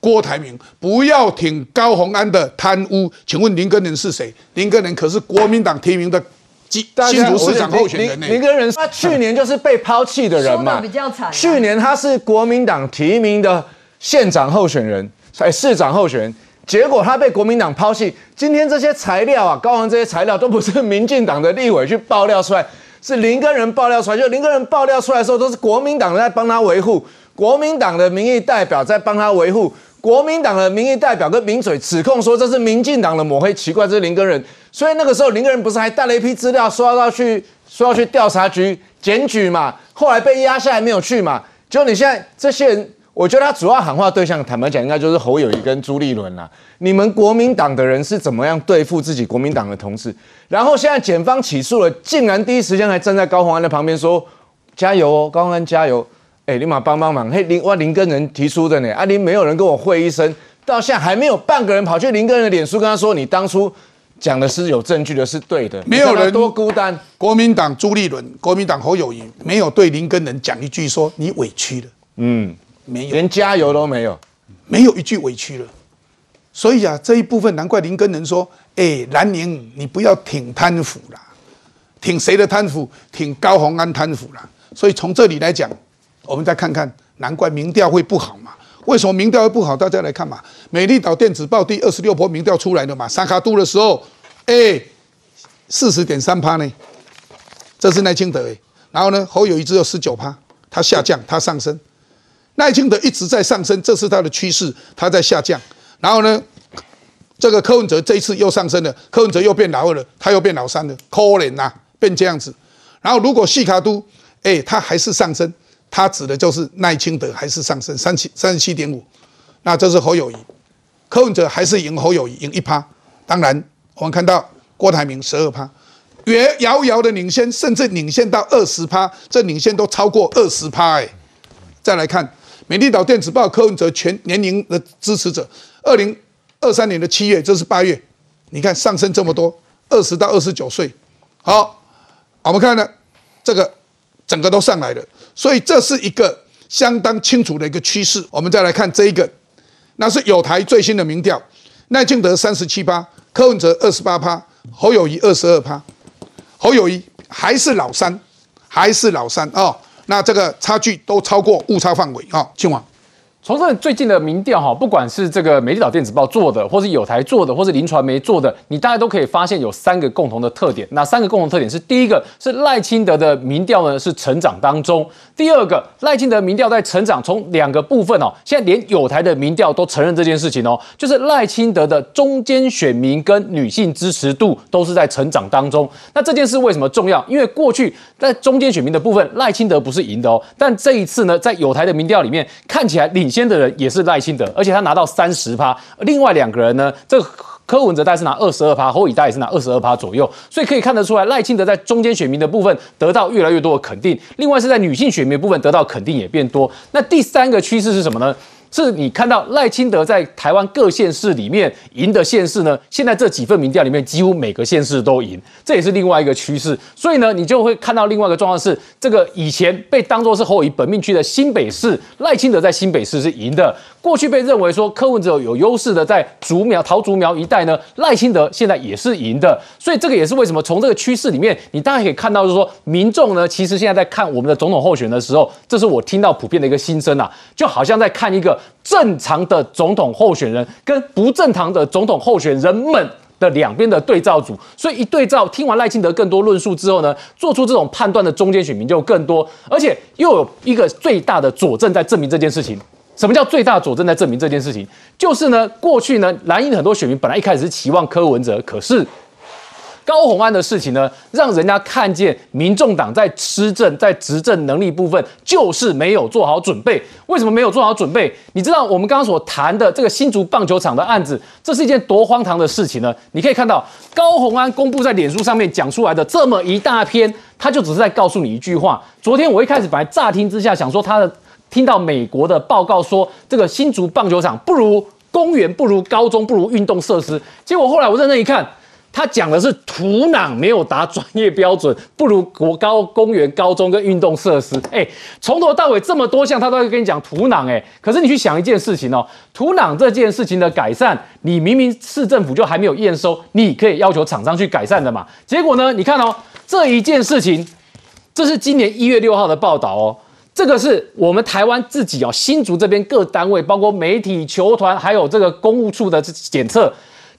郭台铭，不要挺高鸿安的贪污。请问林根人是谁？林根人可是国民党提名的。新竹市长候选人，林根人他去年就是被抛弃的人嘛，比较惨。去年他是国民党提名的县长候选人，哎，市长候选人，结果他被国民党抛弃。今天这些材料啊，高雄这些材料都不是民进党的立委去爆料出来，是林根人爆料出来。就林根人爆料出来的时候，都是国民党在帮他维护，国民党的民意代表在帮他维护。国民党的民意代表跟名嘴指控说这是民进党的抹黑，奇怪，这是林根人。所以那个时候林根人不是还带了一批资料，说要去说要去调查局检举嘛？后来被压下来没有去嘛？就你现在这些人，我觉得他主要喊话对象，坦白讲应该就是侯友谊跟朱立伦啦。你们国民党的人是怎么样对付自己国民党的同事？然后现在检方起诉了，竟然第一时间还站在高鸿安的旁边说加油哦，高鸿安加油。哎，立马帮帮忙！嘿，林哇林根人提出的呢，啊，林没有人跟我会一声，到现在还没有半个人跑去林根人的脸书跟他说，你当初讲的是有证据的，是对的。没有人多孤单。国民党朱立伦、国民党侯友谊没有对林根人讲一句说你委屈了，嗯，没有，连加油都没有，没有一句委屈了。所以啊，这一部分难怪林根人说，哎，蓝宁你不要挺贪腐啦，挺谁的贪腐？挺高鸿安贪腐啦。所以从这里来讲。我们再看看，难怪民调会不好嘛？为什么民调会不好？大家来看嘛，美丽岛电子报第二十六波民调出来了嘛，三卡都的时候，哎，四十点三趴呢，这是赖清德哎，然后呢，侯友谊只有十九趴，它下降，它上升，赖清德一直在上升，这是它的趋势，它在下降，然后呢，这个柯文哲这一次又上升了，柯文哲又变老二了，他又变老三了，可怜呐，变这样子，然后如果细卡都，哎，它还是上升。他指的就是赖清德还是上升三七三十七点五，那这是侯友谊，柯文哲还是赢侯友谊赢一趴。当然，我们看到郭台铭十二趴，远遥遥的领先，甚至领先到二十趴，这领先都超过二十趴哎。再来看美丽岛电子报柯文哲全年龄的支持者，二零二三年的七月，这是八月，你看上升这么多，二十到二十九岁。好，我们看呢，这个整个都上来了。所以这是一个相当清楚的一个趋势。我们再来看这一个，那是友台最新的民调，赖清德三十七趴，柯文哲二十八趴，侯友谊二十二趴，侯友谊还是老三，还是老三啊。那这个差距都超过误差范围啊，亲王。从这最近的民调哈，不管是这个美丽岛电子报做的，或是有台做的，或是林传媒做的，你大家都可以发现有三个共同的特点。那三个共同特点是：第一个是赖清德的民调呢是成长当中；第二个赖清德民调在成长，从两个部分哦，现在连有台的民调都承认这件事情哦，就是赖清德的中间选民跟女性支持度都是在成长当中。那这件事为什么重要？因为过去在中间选民的部分，赖清德不是赢的哦，但这一次呢，在有台的民调里面看起来领。先的人也是赖清德，而且他拿到三十趴，另外两个人呢，这柯文哲大概是拿二十二趴，侯乙大也是拿二十二趴左右，所以可以看得出来，赖清德在中间选民的部分得到越来越多的肯定，另外是在女性选民部分得到肯定也变多。那第三个趋势是什么呢？是你看到赖清德在台湾各县市里面赢的县市呢？现在这几份民调里面，几乎每个县市都赢，这也是另外一个趋势。所以呢，你就会看到另外一个状况是，这个以前被当作是侯乙本命区的新北市，赖清德在新北市是赢的。过去被认为说柯文哲有优势的，在竹苗桃竹苗一带呢，赖清德现在也是赢的。所以这个也是为什么从这个趋势里面，你大家可以看到，就是说民众呢，其实现在在看我们的总统候选的时候，这是我听到普遍的一个心声啊，就好像在看一个。正常的总统候选人跟不正常的总统候选人们的两边的对照组，所以一对照，听完赖清德更多论述之后呢，做出这种判断的中间选民就更多，而且又有一个最大的佐证在证明这件事情。什么叫最大佐证在证明这件事情？就是呢，过去呢，蓝营很多选民本来一开始是期望柯文哲，可是。高红安的事情呢，让人家看见民众党在施政、在执政能力部分就是没有做好准备。为什么没有做好准备？你知道我们刚刚所谈的这个新竹棒球场的案子，这是一件多荒唐的事情呢？你可以看到高红安公布在脸书上面讲出来的这么一大篇，他就只是在告诉你一句话。昨天我一开始本来乍听之下想说他的听到美国的报告说这个新竹棒球场不如公园、不如高中、不如运动设施，结果后来我认真一看。他讲的是土壤没有达专业标准，不如国高公园、高中跟运动设施。哎，从头到尾这么多项，他都会跟你讲土壤。哎，可是你去想一件事情哦，土壤这件事情的改善，你明明市政府就还没有验收，你可以要求厂商去改善的嘛？结果呢？你看哦，这一件事情，这是今年一月六号的报道哦，这个是我们台湾自己哦，新竹这边各单位，包括媒体、球团，还有这个公务处的检测。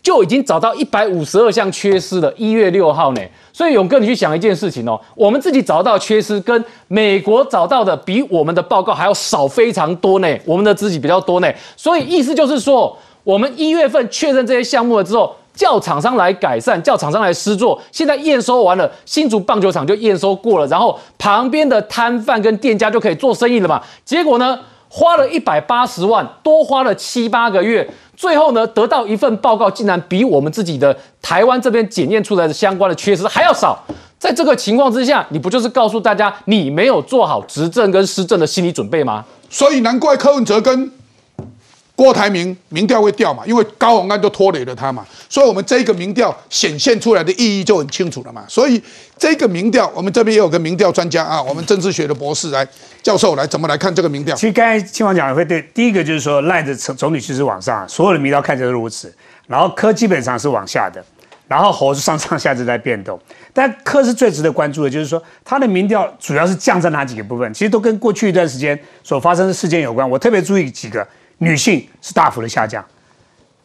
就已经找到一百五十二项缺失了，一月六号呢。所以勇哥，你去想一件事情哦，我们自己找到缺失，跟美国找到的比我们的报告还要少非常多呢。我们的自己比较多呢。所以意思就是说，我们一月份确认这些项目了之后，叫厂商来改善，叫厂商来施作。现在验收完了，新竹棒球场就验收过了，然后旁边的摊贩跟店家就可以做生意了嘛。结果呢，花了一百八十万，多花了七八个月。最后呢，得到一份报告，竟然比我们自己的台湾这边检验出来的相关的缺失还要少。在这个情况之下，你不就是告诉大家，你没有做好执政跟施政的心理准备吗？所以难怪柯文哲跟。郭台铭民调会掉嘛？因为高鸿安就拖累了他嘛，所以我们这个民调显现出来的意义就很清楚了嘛。所以这个民调，我们这边也有个民调专家啊，我们政治学的博士来教授来怎么来看这个民调？其实刚才青王讲的会对，第一个就是说赖的总总体趋势往上，所有的民调看起来如此，然后柯基本上是往下的，然后侯是上上下下在变动，但柯是最值得关注的，就是说他的民调主要是降在哪几个部分？其实都跟过去一段时间所发生的事件有关。我特别注意几个。女性是大幅的下降，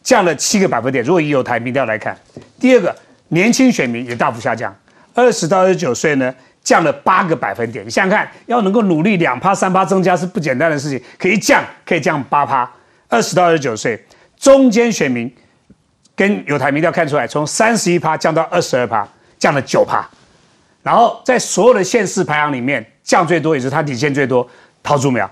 降了七个百分点。如果以有台民调来看，第二个年轻选民也大幅下降，二十到二十九岁呢降了八个百分点。你想想看，要能够努力两趴三趴增加是不简单的事情，可以降可以降八趴。二十到二十九岁中间选民跟有台民调看出来，从三十一趴降到二十二趴，降了九趴。然后在所有的县市排行里面，降最多也是他底线最多，桃竹苗，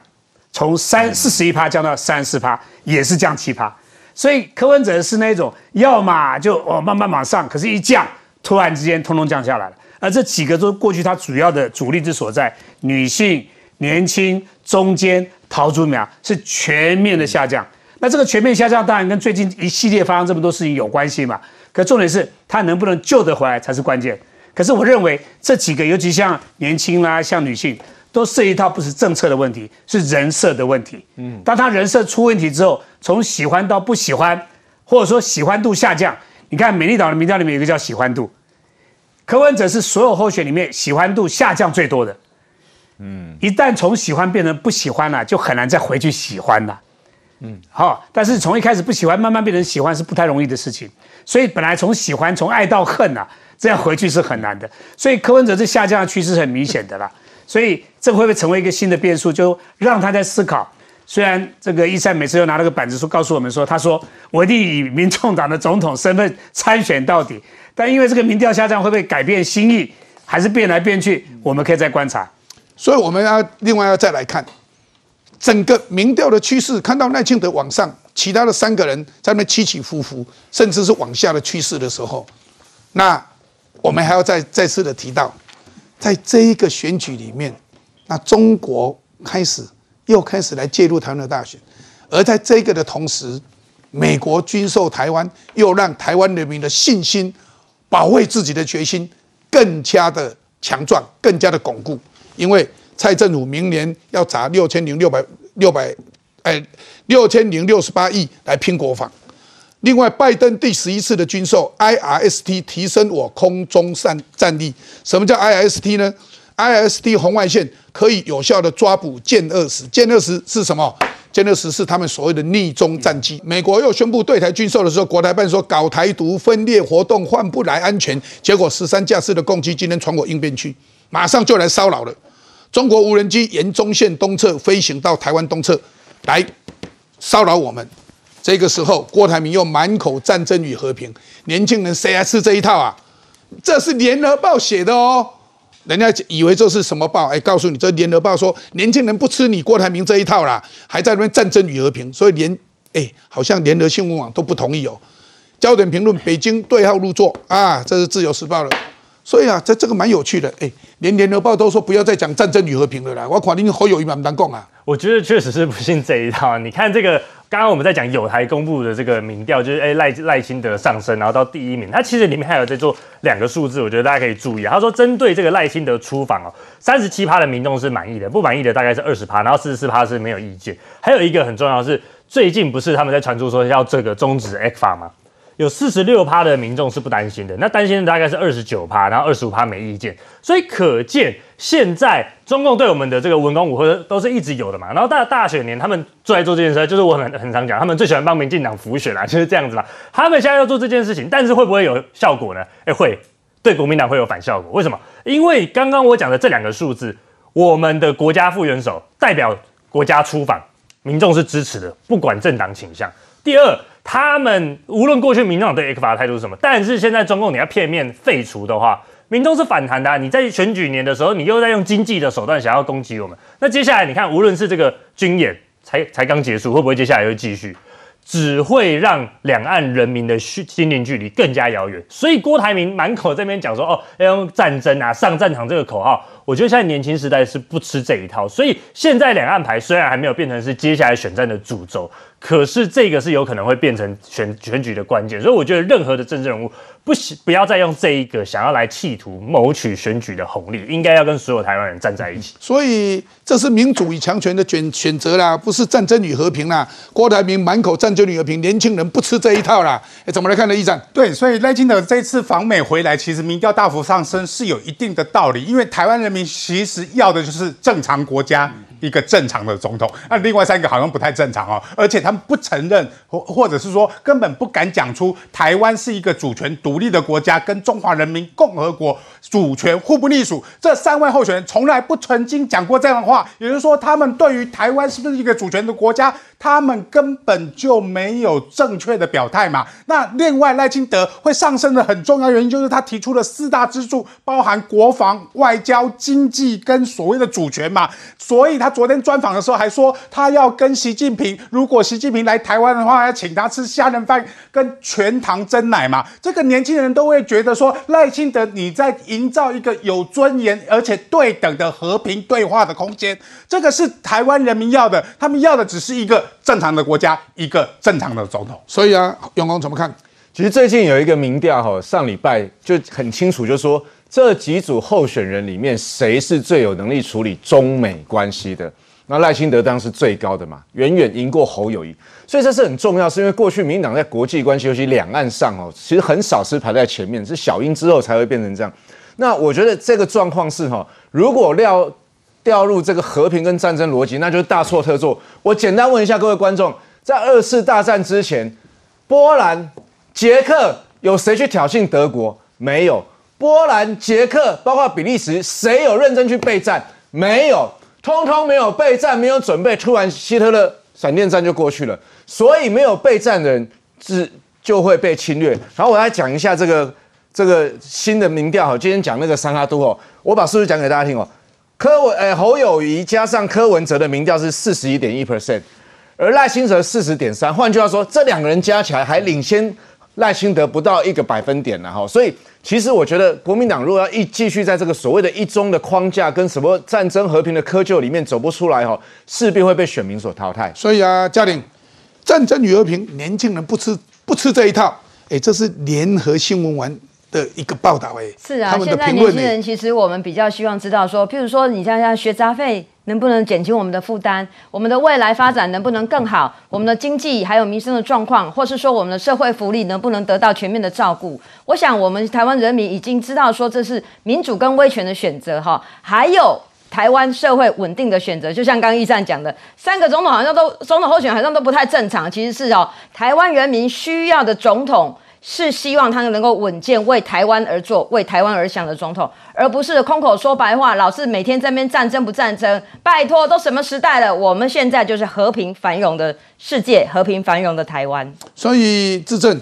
从三四十一趴降到三十四趴，也是降七趴。所以柯文哲是那种要么就哦慢慢往上，可是一降，突然之间通通降下来了。而这几个都过去他主要的主力之所在，女性、年轻、中间、桃竹苗是全面的下降。那这个全面下降当然跟最近一系列发生这么多事情有关系嘛。可重点是他能不能救得回来才是关键。可是我认为这几个，尤其像年轻啦、像女性，都涉及到不是政策的问题，是人设的问题。嗯，当他人设出问题之后，从喜欢到不喜欢，或者说喜欢度下降，你看美丽岛的民调里面有一个叫喜欢度，柯文哲是所有候选里面喜欢度下降最多的。嗯，一旦从喜欢变成不喜欢了，就很难再回去喜欢了。嗯，好，但是从一开始不喜欢慢慢变成喜欢是不太容易的事情，所以本来从喜欢从爱到恨啊。这样回去是很难的，所以柯文哲这下降的趋势很明显的啦。所以这会不会成为一个新的变数？就让他在思考。虽然这个一三每次又拿了个板子说告诉我们说，他说我一定以民众党的总统身份参选到底。但因为这个民调下降，会不会改变心意？还是变来变去？我们可以再观察。所以我们要另外要再来看整个民调的趋势，看到赖清德往上，其他的三个人在那起起伏伏，甚至是往下的趋势的时候，那。我们还要再再次的提到，在这一个选举里面，那中国开始又开始来介入台湾的大选，而在这个的同时，美国军售台湾，又让台湾人民的信心、保卫自己的决心更加的强壮，更加的巩固。因为蔡政府明年要砸六千零六百六百，哎，六千零六十八亿来拼国防。另外，拜登第十一次的军售 IRST 提升我空中战战力。什么叫 IRST 呢 I S D 红外线可以有效的抓捕歼二十。歼二十是什么？歼二十是他们所谓的逆中战机。美国又宣布对台军售的时候，国台办说搞台独分裂活动换不来安全。结果十三架次的攻击今天传我应变区，马上就来骚扰了。中国无人机沿中线东侧飞行到台湾东侧来骚扰我们。这个时候，郭台铭又满口战争与和平，年轻人谁还吃这一套啊？这是联合报写的哦，人家以为这是什么报？哎，告诉你，这联合报说年轻人不吃你郭台铭这一套啦，还在那边战争与和平，所以连哎，好像联合新闻网都不同意哦。焦点评论，北京对号入座啊，这是自由时报了。所以啊，这这个蛮有趣的，哎，连联合报都说不要再讲战争与和平了啦。我肯定好友一蛮难讲啊。我觉得确实是不信这一套。你看这个。刚刚我们在讲有台公布的这个民调，就是哎赖赖清德上升，然后到第一名。他其实里面还有在做两个数字，我觉得大家可以注意。他说针对这个赖清德出访哦，三十七趴的民众是满意的，不满意的大概是二十趴，然后四十四趴是没有意见。还有一个很重要的是，最近不是他们在传出说要这个终止 X 法吗？有四十六趴的民众是不担心的，那担心的大概是二十九趴，然后二十五趴没意见。所以可见现在中共对我们的这个文攻武赫都是一直有的嘛。然后大大选年他们最爱做这件事，就是我很很常讲，他们最喜欢帮民进党浮选啦，就是这样子嘛。他们现在要做这件事情，但是会不会有效果呢？哎，会对国民党会有反效果。为什么？因为刚刚我讲的这两个数字，我们的国家副元首代表国家出访，民众是支持的，不管政党倾向。第二。他们无论过去民众对 X 法的态度是什么，但是现在中共你要片面废除的话，民众是反弹的。你在选举年的时候，你又在用经济的手段想要攻击我们，那接下来你看，无论是这个军演才才刚结束，会不会接下来又继续？只会让两岸人民的心灵距离更加遥远。所以郭台铭满口这边讲说，哦，要用战争啊，上战场这个口号，我觉得现在年轻时代是不吃这一套。所以现在两岸牌虽然还没有变成是接下来选战的主轴。可是这个是有可能会变成选选举的关键，所以我觉得任何的政治人物不不要再用这一个想要来企图谋取选举的红利，应该要跟所有台湾人站在一起。所以这是民主与强权的选选择啦，不是战争与和平啦。郭台铭满口战争与和平，年轻人不吃这一套啦。哎，怎么来看呢？一战？对，所以赖清德这次访美回来，其实民调大幅上升是有一定的道理，因为台湾人民其实要的就是正常国家。一个正常的总统。那另外三个好像不太正常哦，而且他们不承认，或或者是说根本不敢讲出台湾是一个主权独立的国家，跟中华人民共和国主权互不隶属。这三位候选人从来不曾经讲过这样的话，也就是说，他们对于台湾是不是一个主权的国家，他们根本就没有正确的表态嘛。那另外赖清德会上升的很重要原因，就是他提出了四大支柱，包含国防、外交、经济跟所谓的主权嘛。所以他昨天专访的时候还说，他要跟习近平，如果习近平来台湾的话，要请他吃虾仁饭跟全糖真奶嘛。这个年轻人都会觉得说，赖清德你在营造一个有尊严而且对等的和平对话的空间，这个是台湾人民要的，他们要的只是一个正常的国家，一个正常的总统。所以啊，永工怎么看？其实最近有一个民调哈，上礼拜就很清楚，就说这几组候选人里面谁是最有能力处理中美关系的？那赖清德当然是最高的嘛，远远赢过侯友谊，所以这是很重要，是因为过去民进党在国际关系，尤其两岸上哦，其实很少是排在前面，是小英之后才会变成这样。那我觉得这个状况是哈，如果料掉入这个和平跟战争逻辑，那就是大错特错。我简单问一下各位观众，在二次大战之前，波兰、捷克有谁去挑衅德国？没有。波兰、捷克，包括比利时，谁有认真去备战？没有，通通没有备战，没有准备。突然希特勒闪电战就过去了，所以没有备战的人是就会被侵略。然后我来讲一下这个这个新的民调哈，今天讲那个三哈都哦，我把数据讲给大家听哦。柯文诶侯友谊加上柯文哲的民调是四十一点一 percent，而赖清德四十点三。换句话说，这两个人加起来还领先赖清德不到一个百分点呢哈。所以其实我觉得国民党如果要一继续在这个所谓的一中的框架跟什么战争和平的窠臼里面走不出来哈，势必会被选民所淘汰。所以啊，嘉玲，战争与和平，年轻人不吃不吃这一套。哎，这是联合新闻网的一个报道哎。是啊，他们的现在年轻人其实我们比较希望知道说，譬如说你像像学杂费能不能减轻我们的负担，我们的未来发展能不能更好，我们的经济还有民生的状况，或是说我们的社会福利能不能得到全面的照顾。我想我们台湾人民已经知道说这是民主跟威权的选择哈，还有。台湾社会稳定的选择，就像刚刚易善讲的，三个总统好像都总统候选人好像都不太正常。其实是哦，台湾人民需要的总统是希望他能够稳健为台湾而做、为台湾而想的总统，而不是空口说白话，老是每天在那边战争不战争。拜托，都什么时代了？我们现在就是和平繁荣的世界，和平繁荣的台湾。所以自证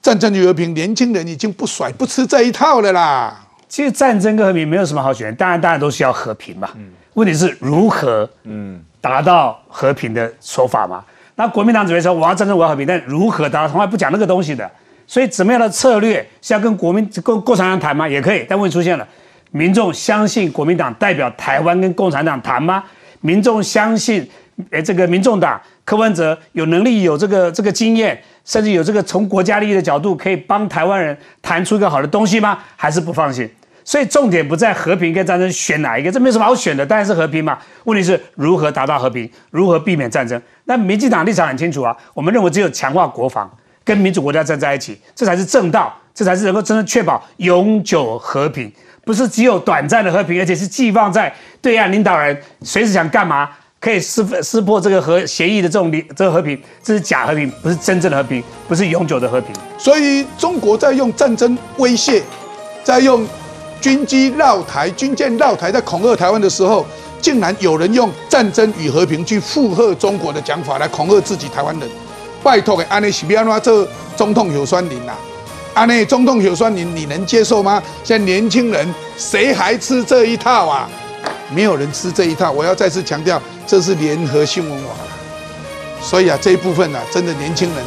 战争与和平，年轻人已经不甩不吃这一套了啦。其实战争跟和平没有什么好选，当然当然都需要和平嘛。问题是如何嗯达到和平的说法嘛？那国民党只会说我要战争我要和平，但如何达到，从来不讲那个东西的。所以怎么样的策略是要跟国民跟共产党谈吗？也可以，但问题出现了，民众相信国民党代表台湾跟共产党谈吗？民众相信，诶，这个民众党柯文哲有能力有这个这个经验，甚至有这个从国家利益的角度可以帮台湾人谈出一个好的东西吗？还是不放心？所以重点不在和平跟战争选哪一个，这没什么好选的，当然是和平嘛。问题是如何达到和平，如何避免战争？那民进党立场很清楚啊，我们认为只有强化国防，跟民主国家站在一起，这才是正道，这才是能够真正确保永久和平，不是只有短暂的和平，而且是寄放在对岸领导人随时想干嘛可以撕撕破这个和协议的这种理这个和平，这是假和平，不是真正的和平，不是永久的和平。所以中国在用战争威胁，在用军机绕台、军舰绕台，在恐吓台湾的时候，竟然有人用战争与和平去附和中国的讲法来恐吓自己台湾人。拜托给安内喜比安这总统有酸林呐，安内总统有酸林，你能接受吗？现在年轻人谁还吃这一套啊？没有人吃这一套。我要再次强调，这是联合新闻网。所以啊，这一部分呢、真的年轻人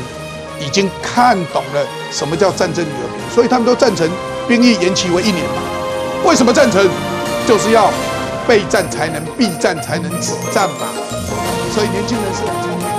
已经看懂了什么叫战争与和平，所以他们都赞成兵役延期为一年嘛。为什么赞成？就是要备战才能避战，才能止战嘛。所以年轻人是很聪明。